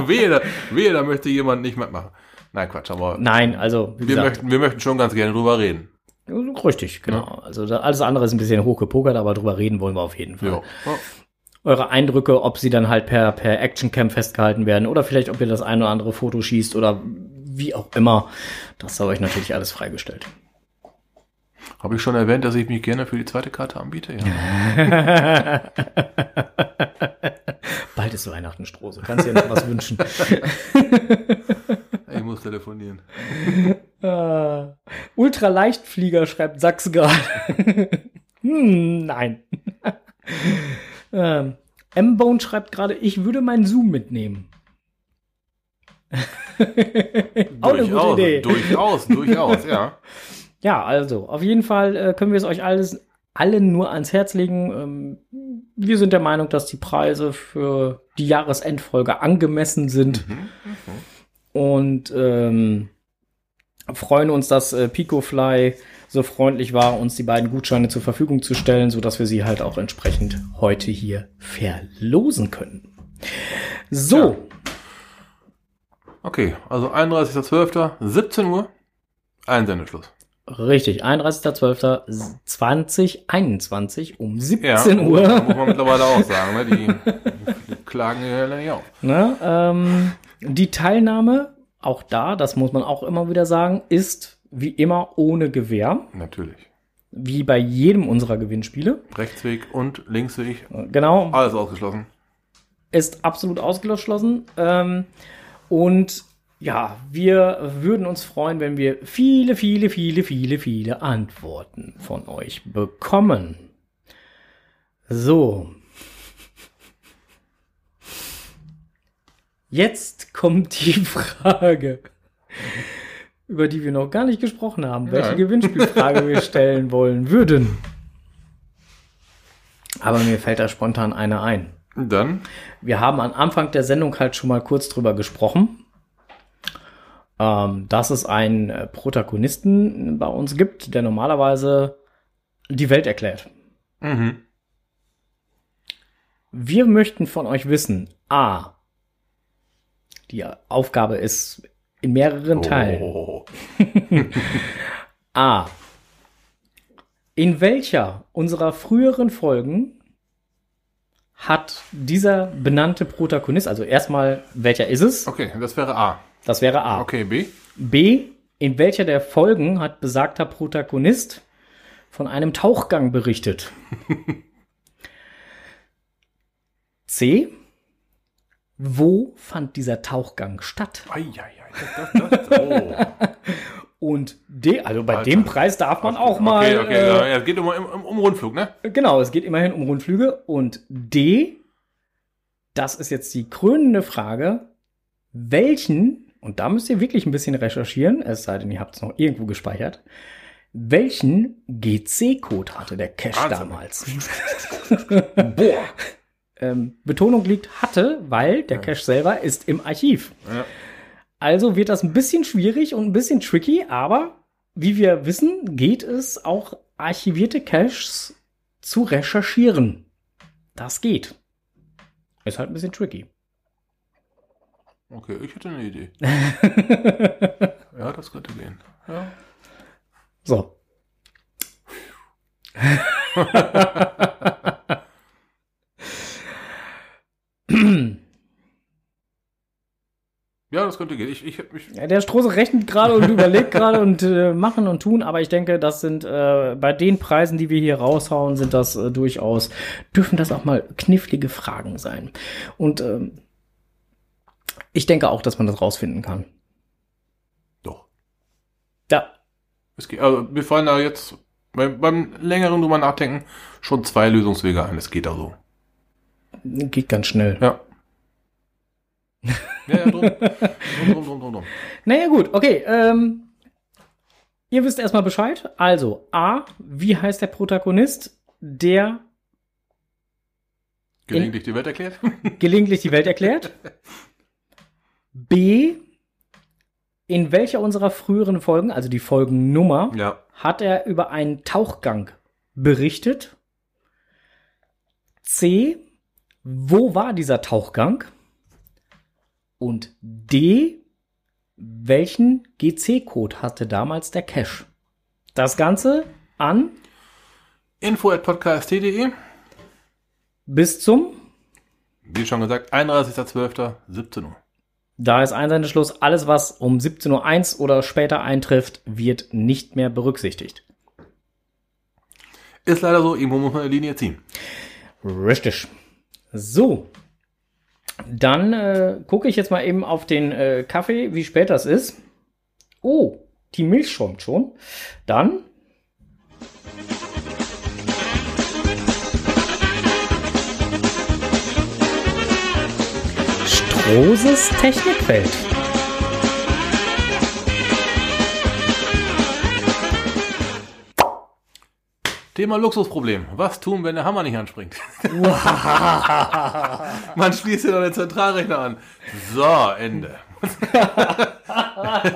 wehe, da, wehe, da möchte jemand nicht mitmachen. Nein, Quatsch, aber Nein, also, wir, gesagt, möchten, wir möchten schon ganz gerne drüber reden. Richtig, genau. Also da, alles andere ist ein bisschen hochgepokert, aber drüber reden wollen wir auf jeden Fall. Ja. Ja. Eure Eindrücke, ob sie dann halt per, per Actioncam festgehalten werden oder vielleicht, ob ihr das ein oder andere Foto schießt oder wie auch immer, das sei euch natürlich alles freigestellt. Habe ich schon erwähnt, dass ich mich gerne für die zweite Karte anbiete? Ja. Bald ist Weihnachten, Strose. Kannst dir noch was wünschen. Muss telefonieren. äh, Ultraleichtflieger schreibt Sachs gerade. hm, nein. ähm, M-Bone schreibt gerade, ich würde meinen Zoom mitnehmen. Auch eine gute durchaus, Idee. durchaus, durchaus, ja. Ja, also, auf jeden Fall äh, können wir es euch alles, allen nur ans Herz legen. Ähm, wir sind der Meinung, dass die Preise für die Jahresendfolge angemessen sind. Und ähm, freuen uns, dass äh, Picofly so freundlich war, uns die beiden Gutscheine zur Verfügung zu stellen, so dass wir sie halt auch entsprechend heute hier verlosen können. So, Ja. Okay, also 31.12., 17 Uhr, Einsendeschluss. richtig, 31.12.2021 um 17 Ja, Uhr. muss man mittlerweile auch sagen, ne? die, die klagen hier nicht auf. Ne, ähm, die Teilnahme, auch da, das muss man auch immer wieder sagen, ist wie immer ohne Gewähr, Natürlich. wie bei jedem unserer Gewinnspiele. Rechtsweg und Linksweg, Genau, alles ausgeschlossen. ist absolut ausgeschlossen. Ähm, und ja, wir würden uns freuen, wenn wir viele, viele, viele, viele, viele Antworten von euch bekommen. So. Jetzt kommt die Frage, über die wir noch gar nicht gesprochen haben, welche Nein. Gewinnspielfrage wir stellen wollen würden. Aber mir fällt da spontan eine ein. Dann, Wir haben am Anfang der Sendung halt schon mal kurz drüber gesprochen, ähm, dass es einen Protagonisten bei uns gibt, der normalerweise die Welt erklärt. mhm. Wir möchten von euch wissen, a, die Aufgabe ist in mehreren Teilen. Oh. A. In welcher unserer früheren Folgen hat dieser benannte Protagonist, also erstmal, welcher ist es? Okay, das wäre A. Das wäre A. Okay, B. B. In welcher der Folgen hat besagter Protagonist von einem Tauchgang berichtet? C. Wo fand dieser Tauchgang statt? Eieiei, das, das, das, oh. Und D. Also bei Alter. dem Preis darf man auch mal. Okay, okay, äh, ja, es geht um, um, um Rundflug, ne? Genau, es geht immerhin um Rundflüge. Und D, das ist jetzt die krönende Frage, welchen, und da müsst ihr wirklich ein bisschen recherchieren, es sei denn, ihr habt es noch irgendwo gespeichert, welchen GC-Code hatte der Cache Wahnsinn. damals? Boah. Ähm, Betonung liegt hatte, weil der Cache selber ist im Archiv. Ja. Also wird das ein bisschen schwierig und ein bisschen tricky, aber wie wir wissen, geht es auch archivierte Caches zu recherchieren. Das geht. Ist halt ein bisschen tricky. Okay, ich hätte eine Idee. Ja, das könnte gehen. Ja. so. Ja, das könnte gehen. Ich, ich, ich, Ja, der Strose rechnet gerade und überlegt gerade und äh, machen und tun, aber ich denke, das sind äh, bei den Preisen, die wir hier raushauen, sind das äh, durchaus, dürfen das auch mal knifflige Fragen sein. Und ähm, ich denke auch, dass man das rausfinden kann. doch. Ja, Es geht, also, wir fallen da jetzt beim, beim längeren drüber nachdenken schon zwei Lösungswege ein. Es geht also. geht ganz schnell. Ja. Ja, ja, drum. drum, drum, drum, drum, drum. Naja, gut, okay. Ähm, ihr wisst erstmal Bescheid. Also, A, wie heißt der Protagonist, der Gelegentlich die Welt erklärt? gelegentlich die Welt erklärt? B, in welcher unserer früheren Folgen, also die Folgennummer, ja. hat er über einen Tauchgang berichtet? C, wo war dieser Tauchgang? Und D, welchen GC-Code hatte damals der Cache? Das Ganze an Info at podcast.de. bis zum, Wie schon gesagt, 31.12.17 Uhr. da ist Einsendeschluss, alles was um 17.01 Uhr oder später eintrifft, wird nicht mehr berücksichtigt. Ist leider so, irgendwo muss man eine Linie ziehen. Richtig. So. Dann äh, gucke ich jetzt mal eben auf den äh, Kaffee, wie spät das ist. Oh, die Milch schäumt schon. Dann. Strohses Technikwelt. Thema Luxusproblem. Was tun, wenn der Hammer nicht anspringt? Man schließt ja noch den Zentralrechner an. So, Ende.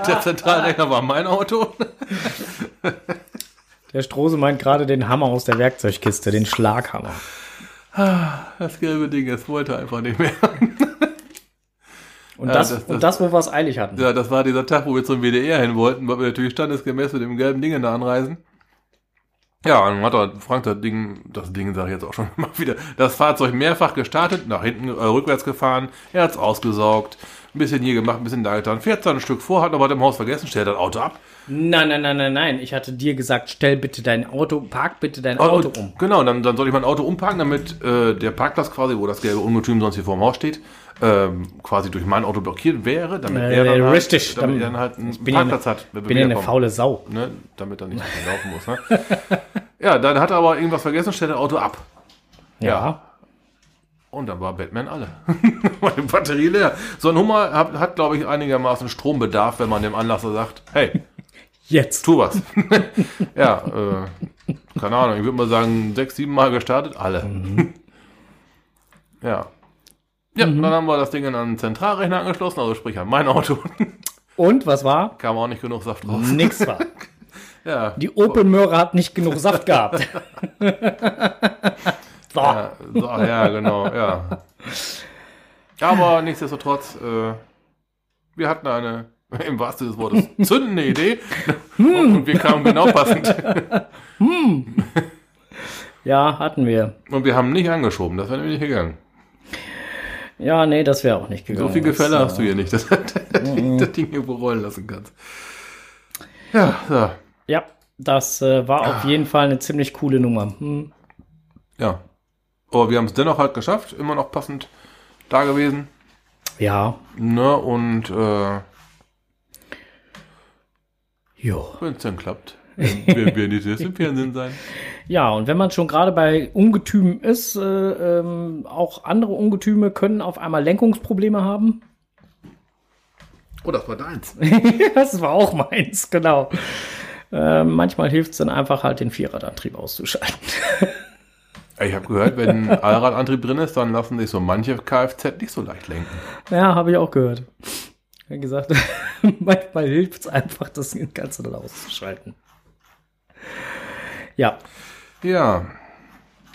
Der Zentralrechner war mein Auto. Der Strose meint gerade den Hammer aus der Werkzeugkiste, den Schlaghammer. Das gelbe Ding, es wollte einfach nicht mehr. Und, Ja, das, das- und das, wo wir es eilig hatten. Ja, das war dieser Tag, wo wir zum WDR hin wollten, weil wir natürlich standesgemäß mit dem gelben Ding da anreisen. Ja, und hat er Frank das Ding, das Ding sage ich jetzt auch schon mal wieder, das Fahrzeug mehrfach gestartet, nach hinten, äh, rückwärts gefahren, er hat's ausgesaugt, ein bisschen hier gemacht, ein bisschen da getan, fährt dann ein Stück vor, hat aber im Haus vergessen, stellt das Auto ab. Nein, nein, nein, nein, nein. Ich hatte dir gesagt, stell bitte dein Auto, park bitte dein Auto Und- um. Genau, dann, dann soll ich mein Auto umparken, damit äh, der Parkplatz quasi, wo das gelbe Ungetüm sonst hier vor dem Haus steht, ähm, quasi durch mein Auto blockiert wäre, damit Äh, er dann halt, richtig, damit dann- er dann halt einen Ich bin ja Parkplatz eine- hat. wir Bin ja eine wiederkommen. faule Sau. ne, damit er nicht laufen muss. Ne? ja, dann hat er aber irgendwas vergessen, stellt das Auto ab. Ja. Und dann war Batman alle. Meine Batterie leer. So ein Hummer hat, hat glaube ich, einigermaßen Strombedarf, wenn man dem Anlasser sagt, hey, Jetzt. tu was. ja, äh, keine Ahnung, ich würde mal sagen, sechs, sieben Mal gestartet, alle. ja. Ja, dann haben wir das Ding an einen Zentralrechner angeschlossen, also sprich an mein Auto. Und was war? Kam auch nicht genug Saft raus. Nix war. Ja, Die Opel Möhre hat nicht genug Saft gehabt. So. Ja, so, ja, genau, ja. Aber nichtsdestotrotz, äh, wir hatten eine, im wahrsten Sinne des Wortes, zündende Idee. Und wir kamen genau passend. Ja, hatten wir. Und wir haben nicht angeschoben, das wäre nämlich nicht gegangen. Ja, nee, das wäre auch nicht gegangen. So viel Gefälle Das, hast du hier nicht, dass du das Ding irgendwo rollen lassen kannst. Ja, so. Ja, das äh, war auf jeden Fall eine ziemlich coole Nummer. Hm. Ja. Aber wir haben es dennoch halt geschafft, immer noch passend da gewesen. Ja. Ne, und äh, Jo. wenn es dann klappt, werden wir nicht erst im Fernsehen sein. Ja, und wenn man schon gerade bei Ungetümen ist, äh, ähm, auch andere Ungetüme können auf einmal Lenkungsprobleme haben. Oh, das war deins. das war auch meins, genau. Äh, manchmal hilft es dann einfach halt, den Vierradantrieb auszuschalten. Ich habe gehört, wenn ein Allradantrieb drin ist, dann lassen sich so manche Kfz nicht so leicht lenken. Ja, habe ich auch gehört. Wie gesagt, manchmal hilft es einfach, das Ganze dann auszuschalten. Ja, Ja.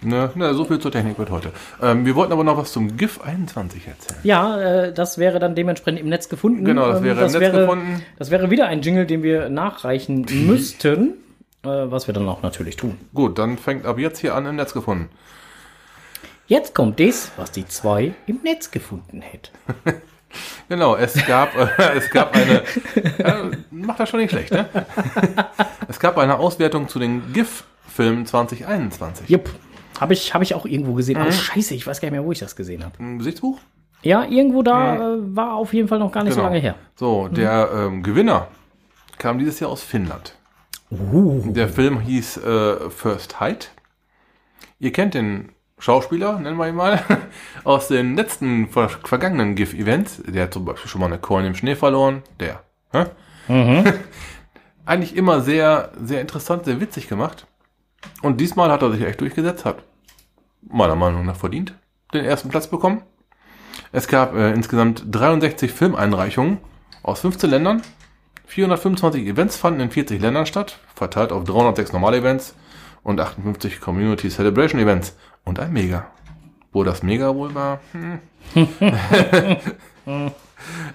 Ne, ne, so viel zur Technik wird heute. Ähm, wir wollten aber noch was zum GIF 21 erzählen. ja äh, das wäre dann dementsprechend im Netz gefunden. Genau, das Ähm, wäre im Netz gefunden. Das wäre wieder ein Jingle, den wir nachreichen müssten, was wir dann auch natürlich tun. Gut, dann fängt ab jetzt hier an im Netz gefunden. Jetzt kommt das, was die zwei im Netz gefunden hätte. Genau, es gab, äh, es gab eine, äh, macht das schon nicht schlecht, ne? es gab eine Auswertung zu den GIF-Filmen 2021. Jupp. Habe ich, hab ich auch irgendwo gesehen. Mhm. Oh, scheiße, ich weiß gar nicht mehr, wo ich das gesehen habe. Ein Gesichtsbuch? Ja, irgendwo da äh, war auf jeden Fall noch gar nicht so Genau. lange her. So, der ähm, Gewinner kam dieses Jahr aus Finnland. Uh, Der Film hieß äh, First Height. Ihr kennt den Schauspieler, nennen wir ihn mal, aus den letzten ver vergangenen GIF-Events. Der hat zum Beispiel schon mal eine Coin im Schnee verloren. Der. Hä? Eigentlich immer sehr, sehr interessant, sehr witzig gemacht. Und diesmal hat er sich echt durchgesetzt, hat meiner Meinung nach verdient den ersten Platz bekommen. Es gab äh, insgesamt 63 Filmeinreichungen aus 15 Ländern. 425 Events fanden in 40 Ländern statt, verteilt auf 306 normale Events und 58 Community Celebration Events und ein Mega. Wo das Mega wohl war? Hm.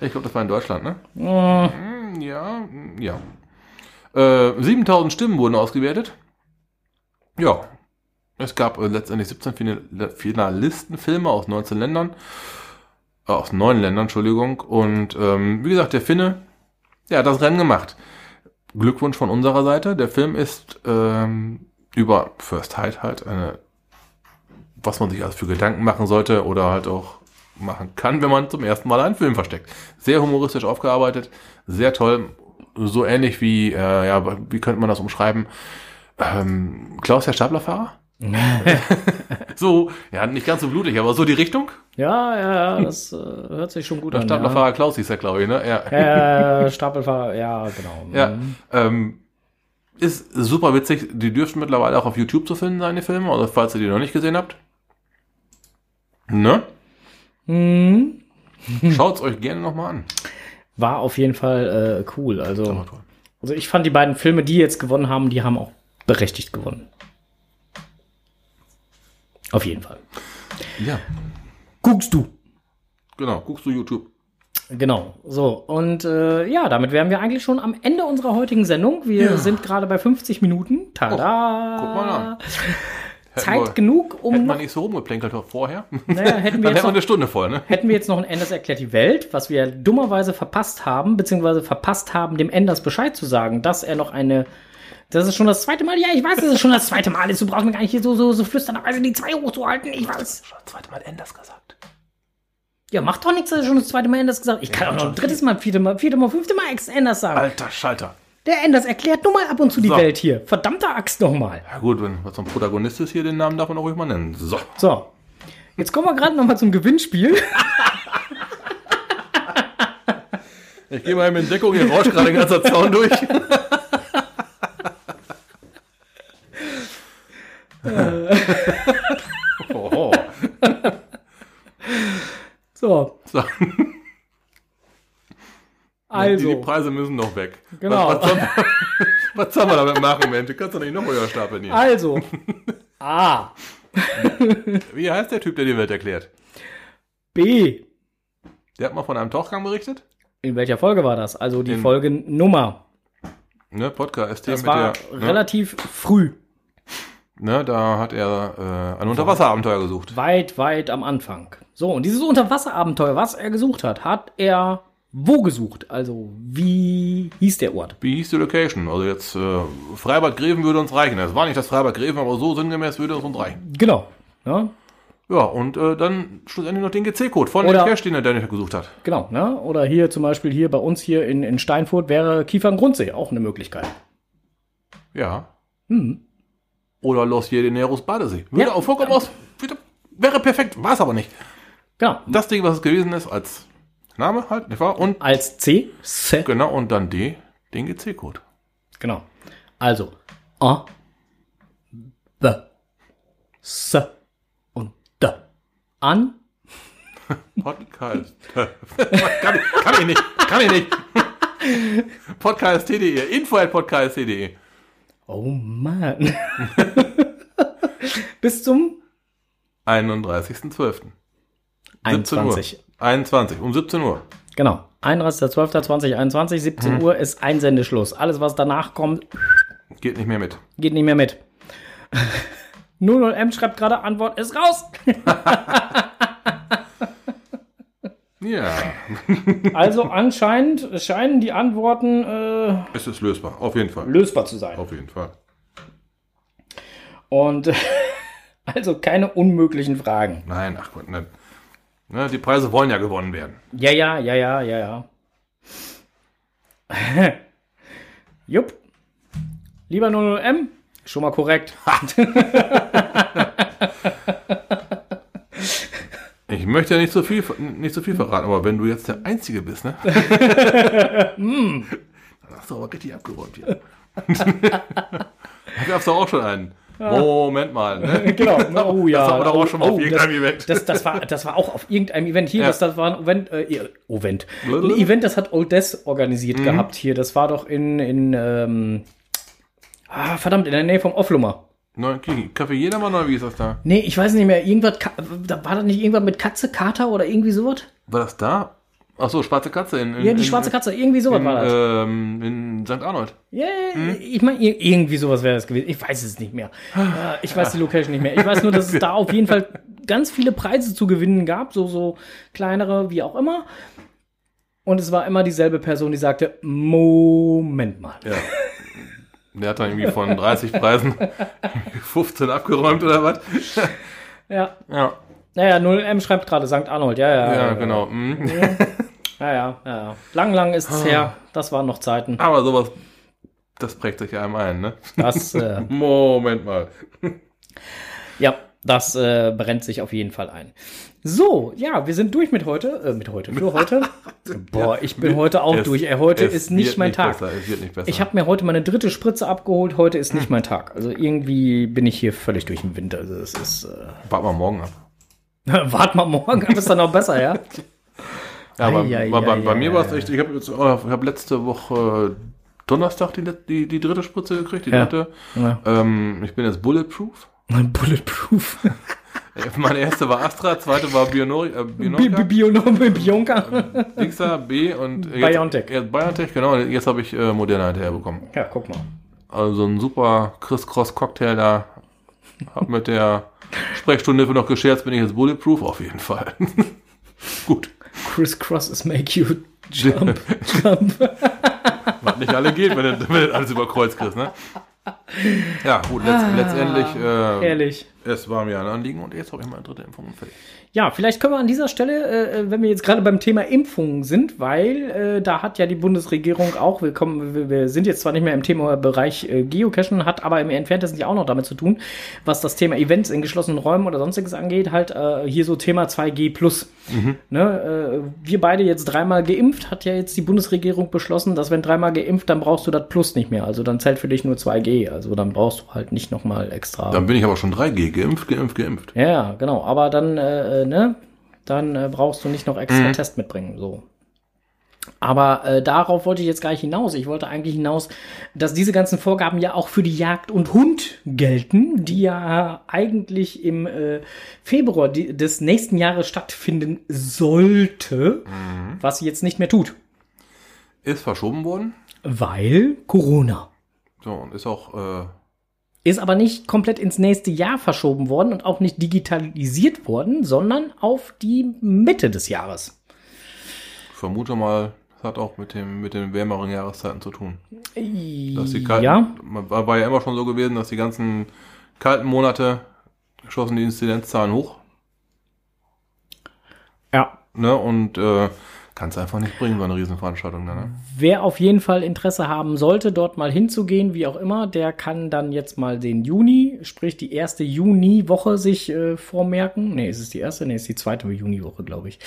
ich glaube, das war in Deutschland, ne? Hm, Ja, hm, ja. Äh, 7000 Stimmen wurden ausgewertet. Ja. Es gab äh, letztendlich 17 Final- Finalistenfilme aus 19 Ländern. Äh, aus neun Ländern, Entschuldigung. Und ähm, wie gesagt, der Finne, hat das Rennen gemacht. Glückwunsch von unserer Seite. Der Film ist ähm, über First Height halt eine, was man sich also für Gedanken machen sollte oder halt auch machen kann, wenn man zum ersten Mal einen Film versteckt. Sehr humoristisch aufgearbeitet, sehr toll, so ähnlich wie, äh, ja, wie könnte man das umschreiben? Ähm, Klaus der Staplerfahrer? so, ja, nicht ganz so blutig, aber so die Richtung. ja, ja, ja, das äh, hört sich schon gut Der an. Staplerfahrer Klaus hieß er, glaube ich, ne? Ja. Ja, Stapelfahrer, ja, genau. Ja, ähm, ist super witzig. Die dürften mittlerweile auch auf YouTube zu finden sein, die Filme, also falls ihr die noch nicht gesehen habt. Ne? Mhm. Schaut's euch gerne nochmal an. war auf jeden Fall äh, cool. Also, also ich fand die beiden Filme, die jetzt gewonnen haben, die haben auch berechtigt gewonnen. Auf jeden Fall. Ja, Guckst du. genau. Guckst du YouTube. Genau, so. Und äh, ja, damit wären wir eigentlich schon am Ende unserer heutigen Sendung. Wir Ja. sind gerade bei 50 Minuten. Tada! guck mal an. Zeit wir- genug, um Hätten wir nicht so rumgeplänkelt vorher. naja, hätten wir Dann jetzt hätten wir noch, eine Stunde voll, ne? hätten wir jetzt noch ein Enders erklärt die Welt, was wir dummerweise verpasst haben, beziehungsweise verpasst haben, dem Enders Bescheid zu sagen, dass er noch eine. Das ist schon das zweite Mal. Ja, ich weiß, dass es schon das zweite Mal ist. Du brauchst mir gar nicht hier so, so, so flüsternderweise die zwei hochzuhalten. Ich weiß. Schon das zweite Mal Enders gesagt. Ja, macht doch nichts, dass er schon das zweite Mal Enders gesagt Ich kann auch noch ein drittes Mal, vierte Mal, vierte Mal, fünfte Mal Enders sagen. Alter Schalter. Der Enders erklärt nur mal ab und zu die So. Welt hier. Verdammte Axt nochmal. Ja gut, wenn was so ein Protagonist ist hier, den Namen darf man auch ruhig mal nennen. So. So. Jetzt kommen wir gerade nochmal zum Gewinnspiel. Ich gehe mal in Deckung, hier rauscht gerade ein ganzer Zaun durch. oh, So, so. also. Die, die Preise müssen noch weg. Genau. Was, was, soll, man, was soll man damit machen, Mensch? Du kannst doch nicht noch höher stapeln hier. Also. A. Wie heißt der Typ, der die Welt erklärt? B. Der hat mal von einem Tauchgang berichtet. In welcher Folge war das? Also die In- Folgennummer. Ne, Podcast. Das mit war der, ne, relativ früh. Ne, da hat er äh, ein Unterwasserabenteuer gesucht. Weit, weit am Anfang. So, und dieses Unterwasserabenteuer, was er gesucht hat, hat er wo gesucht? Also, wie hieß der Ort? Wie hieß die Location? Also jetzt äh, Freibad Greven würde uns reichen. Das war nicht das Freibad Greven, aber so sinngemäß würde es uns reichen. Genau. Ja, Ja, und äh, dann schlussendlich noch den GC-Code von Oder- dem Cache, den er Daniel gesucht hat. genau. Ne? Oder hier zum Beispiel hier bei uns hier in, in Steinfurt wäre Kieferngrundsee auch eine Möglichkeit. Ja. Hm. Oder Los Jedineros Badesee. Würde Ja. auch vollkommen aus. Wäre perfekt, war es aber nicht. Genau. Das Ding, was es gewesen ist, als Name halt, nicht wahr? Und Als C, C genau, und dann D, den GC-Code. Genau. Also A, B, S und D. An. Podcast. kann, ich, kann ich nicht. Kann ich nicht. Podcast.de. Info at podcast.de. Oh Mann. Bis zum 31.12. 17 Uhr. 21. 21, um 17 Uhr. Genau. 31.12.2021, 17 Uhr ist Einsendeschluss. Alles, was danach kommt, Geht nicht mehr mit. geht nicht mehr mit. 00M schreibt gerade, Antwort ist raus. Ja, Also anscheinend scheinen die Antworten äh, es ist lösbar. Auf jeden Fall. lösbar zu sein. Auf jeden Fall. Und also keine unmöglichen Fragen. Nein, ach Gott, ne. Ne, die Preise wollen ja gewonnen werden. Ja, ja, ja, ja, ja, ja. Jupp. Lieber 00M, schon mal korrekt. Ich möchte ja nicht so viel, nicht so viel verraten, aber wenn du jetzt der Einzige bist, ne? Hm. Dann hast du aber richtig abgeräumt hier. Da gab's doch auch schon einen. Moment mal, ne? Genau. Oh ja. Das wir doch auch schon mal oh, auf irgendeinem das, Event. Das, das, war, das war auch auf irgendeinem Event hier. Ja. Das, das war ein Event, äh, Event. Ein. Event, das hat Old Death Mhm. organisiert gehabt hier. Das war doch in, in ähm, ah, verdammt, in der Nähe vom Offlummer. Nein, Kiki, Kaffee Jedermann oder wie ist das da? Nee, ich weiß nicht mehr. Irgendwas, da war das nicht irgendwas mit Katze, Kater oder irgendwie sowas? War das da? Ach so, schwarze Katze in, in Ja, die in, schwarze Katze, irgendwie sowas in, war das. ähm, in St. Arnold. Ja, Hm? ich meine, irgendwie sowas wäre das gewesen. Ich weiß es nicht mehr. Äh, Ich weiß die Location nicht mehr. Ich weiß nur, dass es da auf jeden Fall ganz viele Preise zu gewinnen gab, so, so kleinere, wie auch immer. Und es war immer dieselbe Person, die sagte, Moment mal. Ja. Der hat dann irgendwie von 30 Preisen 15 abgeräumt oder was? Ja. Ja, Naja, 0M schreibt gerade St. Arnold. Ja, ja. ja, genau. mhm. Ja, ja, ja. ja. Lang, lang ist es her. Das waren noch Zeiten. Aber sowas, das prägt sich einem ein, ne? Das, äh, Moment mal. ja, das äh, brennt sich auf jeden Fall ein. So, ja, wir sind durch mit heute. Äh, mit heute, für heute. Boah, ich bin heute auch Es- durch. Ey, heute es ist nicht mein Tag. Besser, es wird nicht besser. Ich habe mir heute meine dritte Spritze abgeholt. Heute ist nicht mein Tag. Also irgendwie bin ich hier völlig durch den Winter. Also es ist. Äh, Warte mal morgen ab. Wart mal morgen, ab ist dann noch besser, ja? Ja, aber, Ei, ei, bei, ei, bei ei, mir war es echt, ich habe ich hab letzte Woche Donnerstag die, die, die dritte Spritze gekriegt, die Ja. dritte. Ja. Ähm, ich bin jetzt bulletproof. Bulletproof. Meine erste war Astra, zweite war Bionori, äh, Bi- Bionoka, Bi- Bionome, Bionka. Dixa, B und jetzt, BioNTech. Jetzt BioNTech, genau. Jetzt habe ich äh, Moderna hinterher bekommen. Ja, guck mal. Also ein super Criss-Cross-Cocktail da. Hab mit der Sprechstunde noch gescherzt, bin ich jetzt bulletproof? Auf jeden Fall. Gut. Criss Crosses make you jump. jump. Was nicht alle geht, wenn du, wenn du alles über Kreuz kriegst, ne? Ja, gut, letzt, letztendlich, äh, Ehrlich. es war mir ein Anliegen und jetzt habe ich meine dritte Impfung fertig. Ja, vielleicht können wir an dieser Stelle, äh, wenn wir jetzt gerade beim Thema Impfungen sind, weil äh, da hat ja die Bundesregierung auch, wir, kommen, wir, wir sind jetzt zwar nicht mehr im Thema-Bereich äh, Geocachen, hat aber im Entferntesten ja auch noch damit zu tun, was das Thema Events in geschlossenen Räumen oder sonstiges angeht, halt äh, hier so Thema 2G+. Ne, äh, wir beide jetzt dreimal geimpft, hat ja jetzt die Bundesregierung beschlossen, dass wenn dreimal geimpft, dann brauchst du das Plus nicht mehr. Also dann zählt für dich nur 2G. Also dann brauchst du halt nicht nochmal extra. Dann bin ich aber schon 3G, geimpft, geimpft, geimpft. Ja, ja, genau. Aber dann, äh, ne, dann äh, brauchst du nicht noch extra Test mitbringen. So. Aber äh, darauf wollte ich jetzt gar nicht hinaus. Ich wollte eigentlich hinaus, dass diese ganzen Vorgaben ja auch für die Jagd und Hund gelten, die ja eigentlich im äh, Februar die, des nächsten Jahres stattfinden sollte, was sie jetzt nicht mehr tut. Ist verschoben worden. Weil Corona. So, und ist auch, äh, Ist aber nicht komplett ins nächste Jahr verschoben worden und auch nicht digitalisiert worden, sondern auf die Mitte des Jahres. ich vermute mal, das hat auch mit dem, mit den wärmeren Jahreszeiten zu tun. Dass die kalten, ja, war ja immer schon so gewesen, dass die ganzen kalten Monate schossen die Inzidenzzahlen hoch. ja. Ne? Und äh, kannst einfach nicht bringen, so eine Riesenveranstaltung ne? Wer auf jeden Fall Interesse haben sollte, dort mal hinzugehen, wie auch immer, der kann dann jetzt mal den Juni, sprich die erste Juni-Woche sich äh, vormerken. Nee, ist es die erste? Nee, ist die zweite Juni-Woche, glaube ich.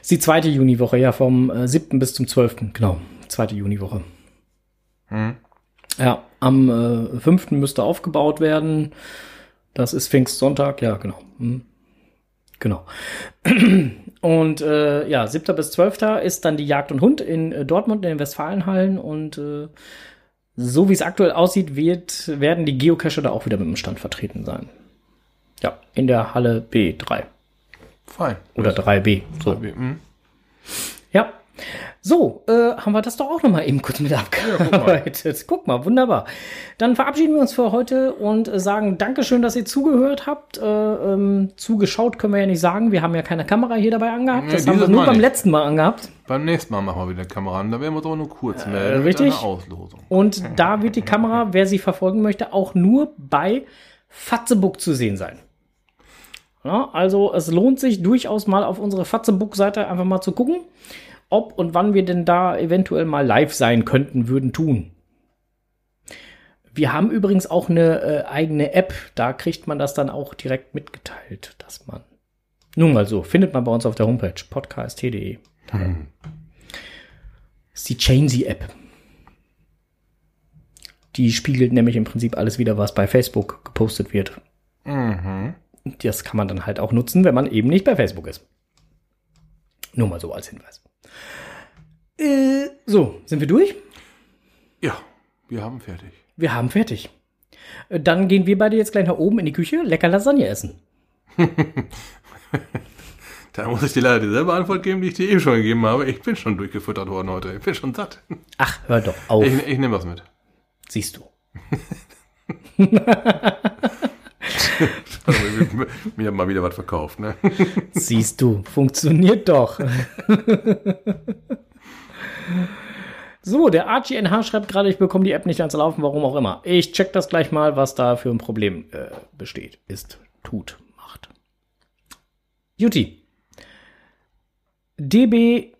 Ist die zweite Juni-Woche, ja, vom äh, 7. bis zum 12. Genau, zweite Juni-Woche. Hm. Ja, am äh, 5. müsste aufgebaut werden. Das ist Pfingstsonntag, ja, genau. Hm. Genau. Und äh, ja, 7. bis 12. ist dann die Jagd und Hund in äh, Dortmund in den Westfalenhallen. Und äh, so wie es aktuell aussieht, wird, werden die Geocacher da auch wieder mit dem Stand vertreten sein. Ja, in der Halle B3 Fein. oder 3B. So. Hm. Ja. So, äh, haben wir das doch auch noch mal eben kurz mit abgearbeitet. guck, mal. wunderbar. Dann verabschieden wir uns für heute und äh, sagen Dankeschön, dass ihr zugehört habt. Äh, ähm, zugeschaut können wir ja nicht sagen. Wir haben ja keine Kamera hier dabei angehabt. Nee, Das haben wir nur Mal beim nicht. letzten Mal angehabt. Beim nächsten Mal machen wir wieder Kamera an. Da werden wir aber nur kurz melden. Äh, richtig. Auslosung. Und da wird die Kamera, wer sie verfolgen möchte, auch nur bei Fatzebook zu sehen sein. Ja, also es lohnt sich durchaus mal auf unsere Fatzebook-Seite einfach mal zu gucken, ob und wann wir denn da eventuell mal live sein könnten, würden tun. Wir haben übrigens auch eine äh, eigene App, da kriegt man das dann auch direkt mitgeteilt, dass man. Nun mal so, findet man bei uns auf der Homepage podcast.de. Ist die Chainsy-App. Die spiegelt nämlich im Prinzip alles wieder, was bei Facebook gepostet wird. Mhm. Das kann man dann halt auch nutzen, wenn man eben nicht bei Facebook ist. Nur mal so als Hinweis. Äh, so, sind wir durch? Ja, wir haben fertig. Wir haben fertig. Äh, Dann gehen wir beide jetzt gleich nach oben in die Küche, lecker Lasagne essen. Da muss ich dir leider dieselbe Antwort geben, die ich dir eben schon gegeben habe. Ich bin schon durchgefüttert worden heute. Ich bin schon satt. Ach, hör doch auf. Ich, ich nehme was mit. Siehst du. Also, mir- hat mal wieder was verkauft, ne? Siehst du, funktioniert doch. so, der Archie NH schreibt gerade, ich bekomme die App nicht ans Laufen, warum auch immer. Ich check das gleich mal, was da für ein Problem äh, besteht, ist, tut, macht. Juti. DB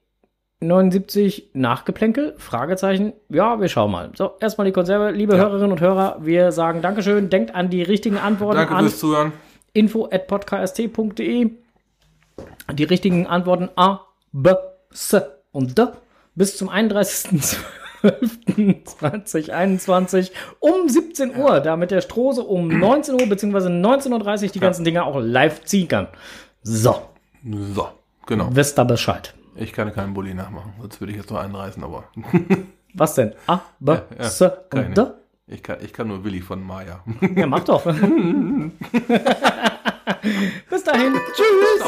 79 Nachgeplänkel? Fragezeichen. Ja, wir schauen mal. So, erstmal die Konserve. Liebe Hörerinnen und Hörer, wir sagen Dankeschön. Denkt an die richtigen Antworten Danke an fürs Zuhören. info at podcast.de. Die richtigen Antworten A, B, S und D bis zum 31.12.2021 um 17 Uhr, damit der Strose um 19 Uhr bzw. 19.30 Uhr die ganzen Dinge auch live ziehen kann. So, So, genau. wisst ihr Bescheid. Ich kann keinen Bulli nachmachen, sonst würde ich jetzt nur einen reißen, aber Was denn? A, B, Ja, ja, S und D? ich kann, ich kann nur Willi von Maya. Ja, mach doch. Bis dahin. Tschüss.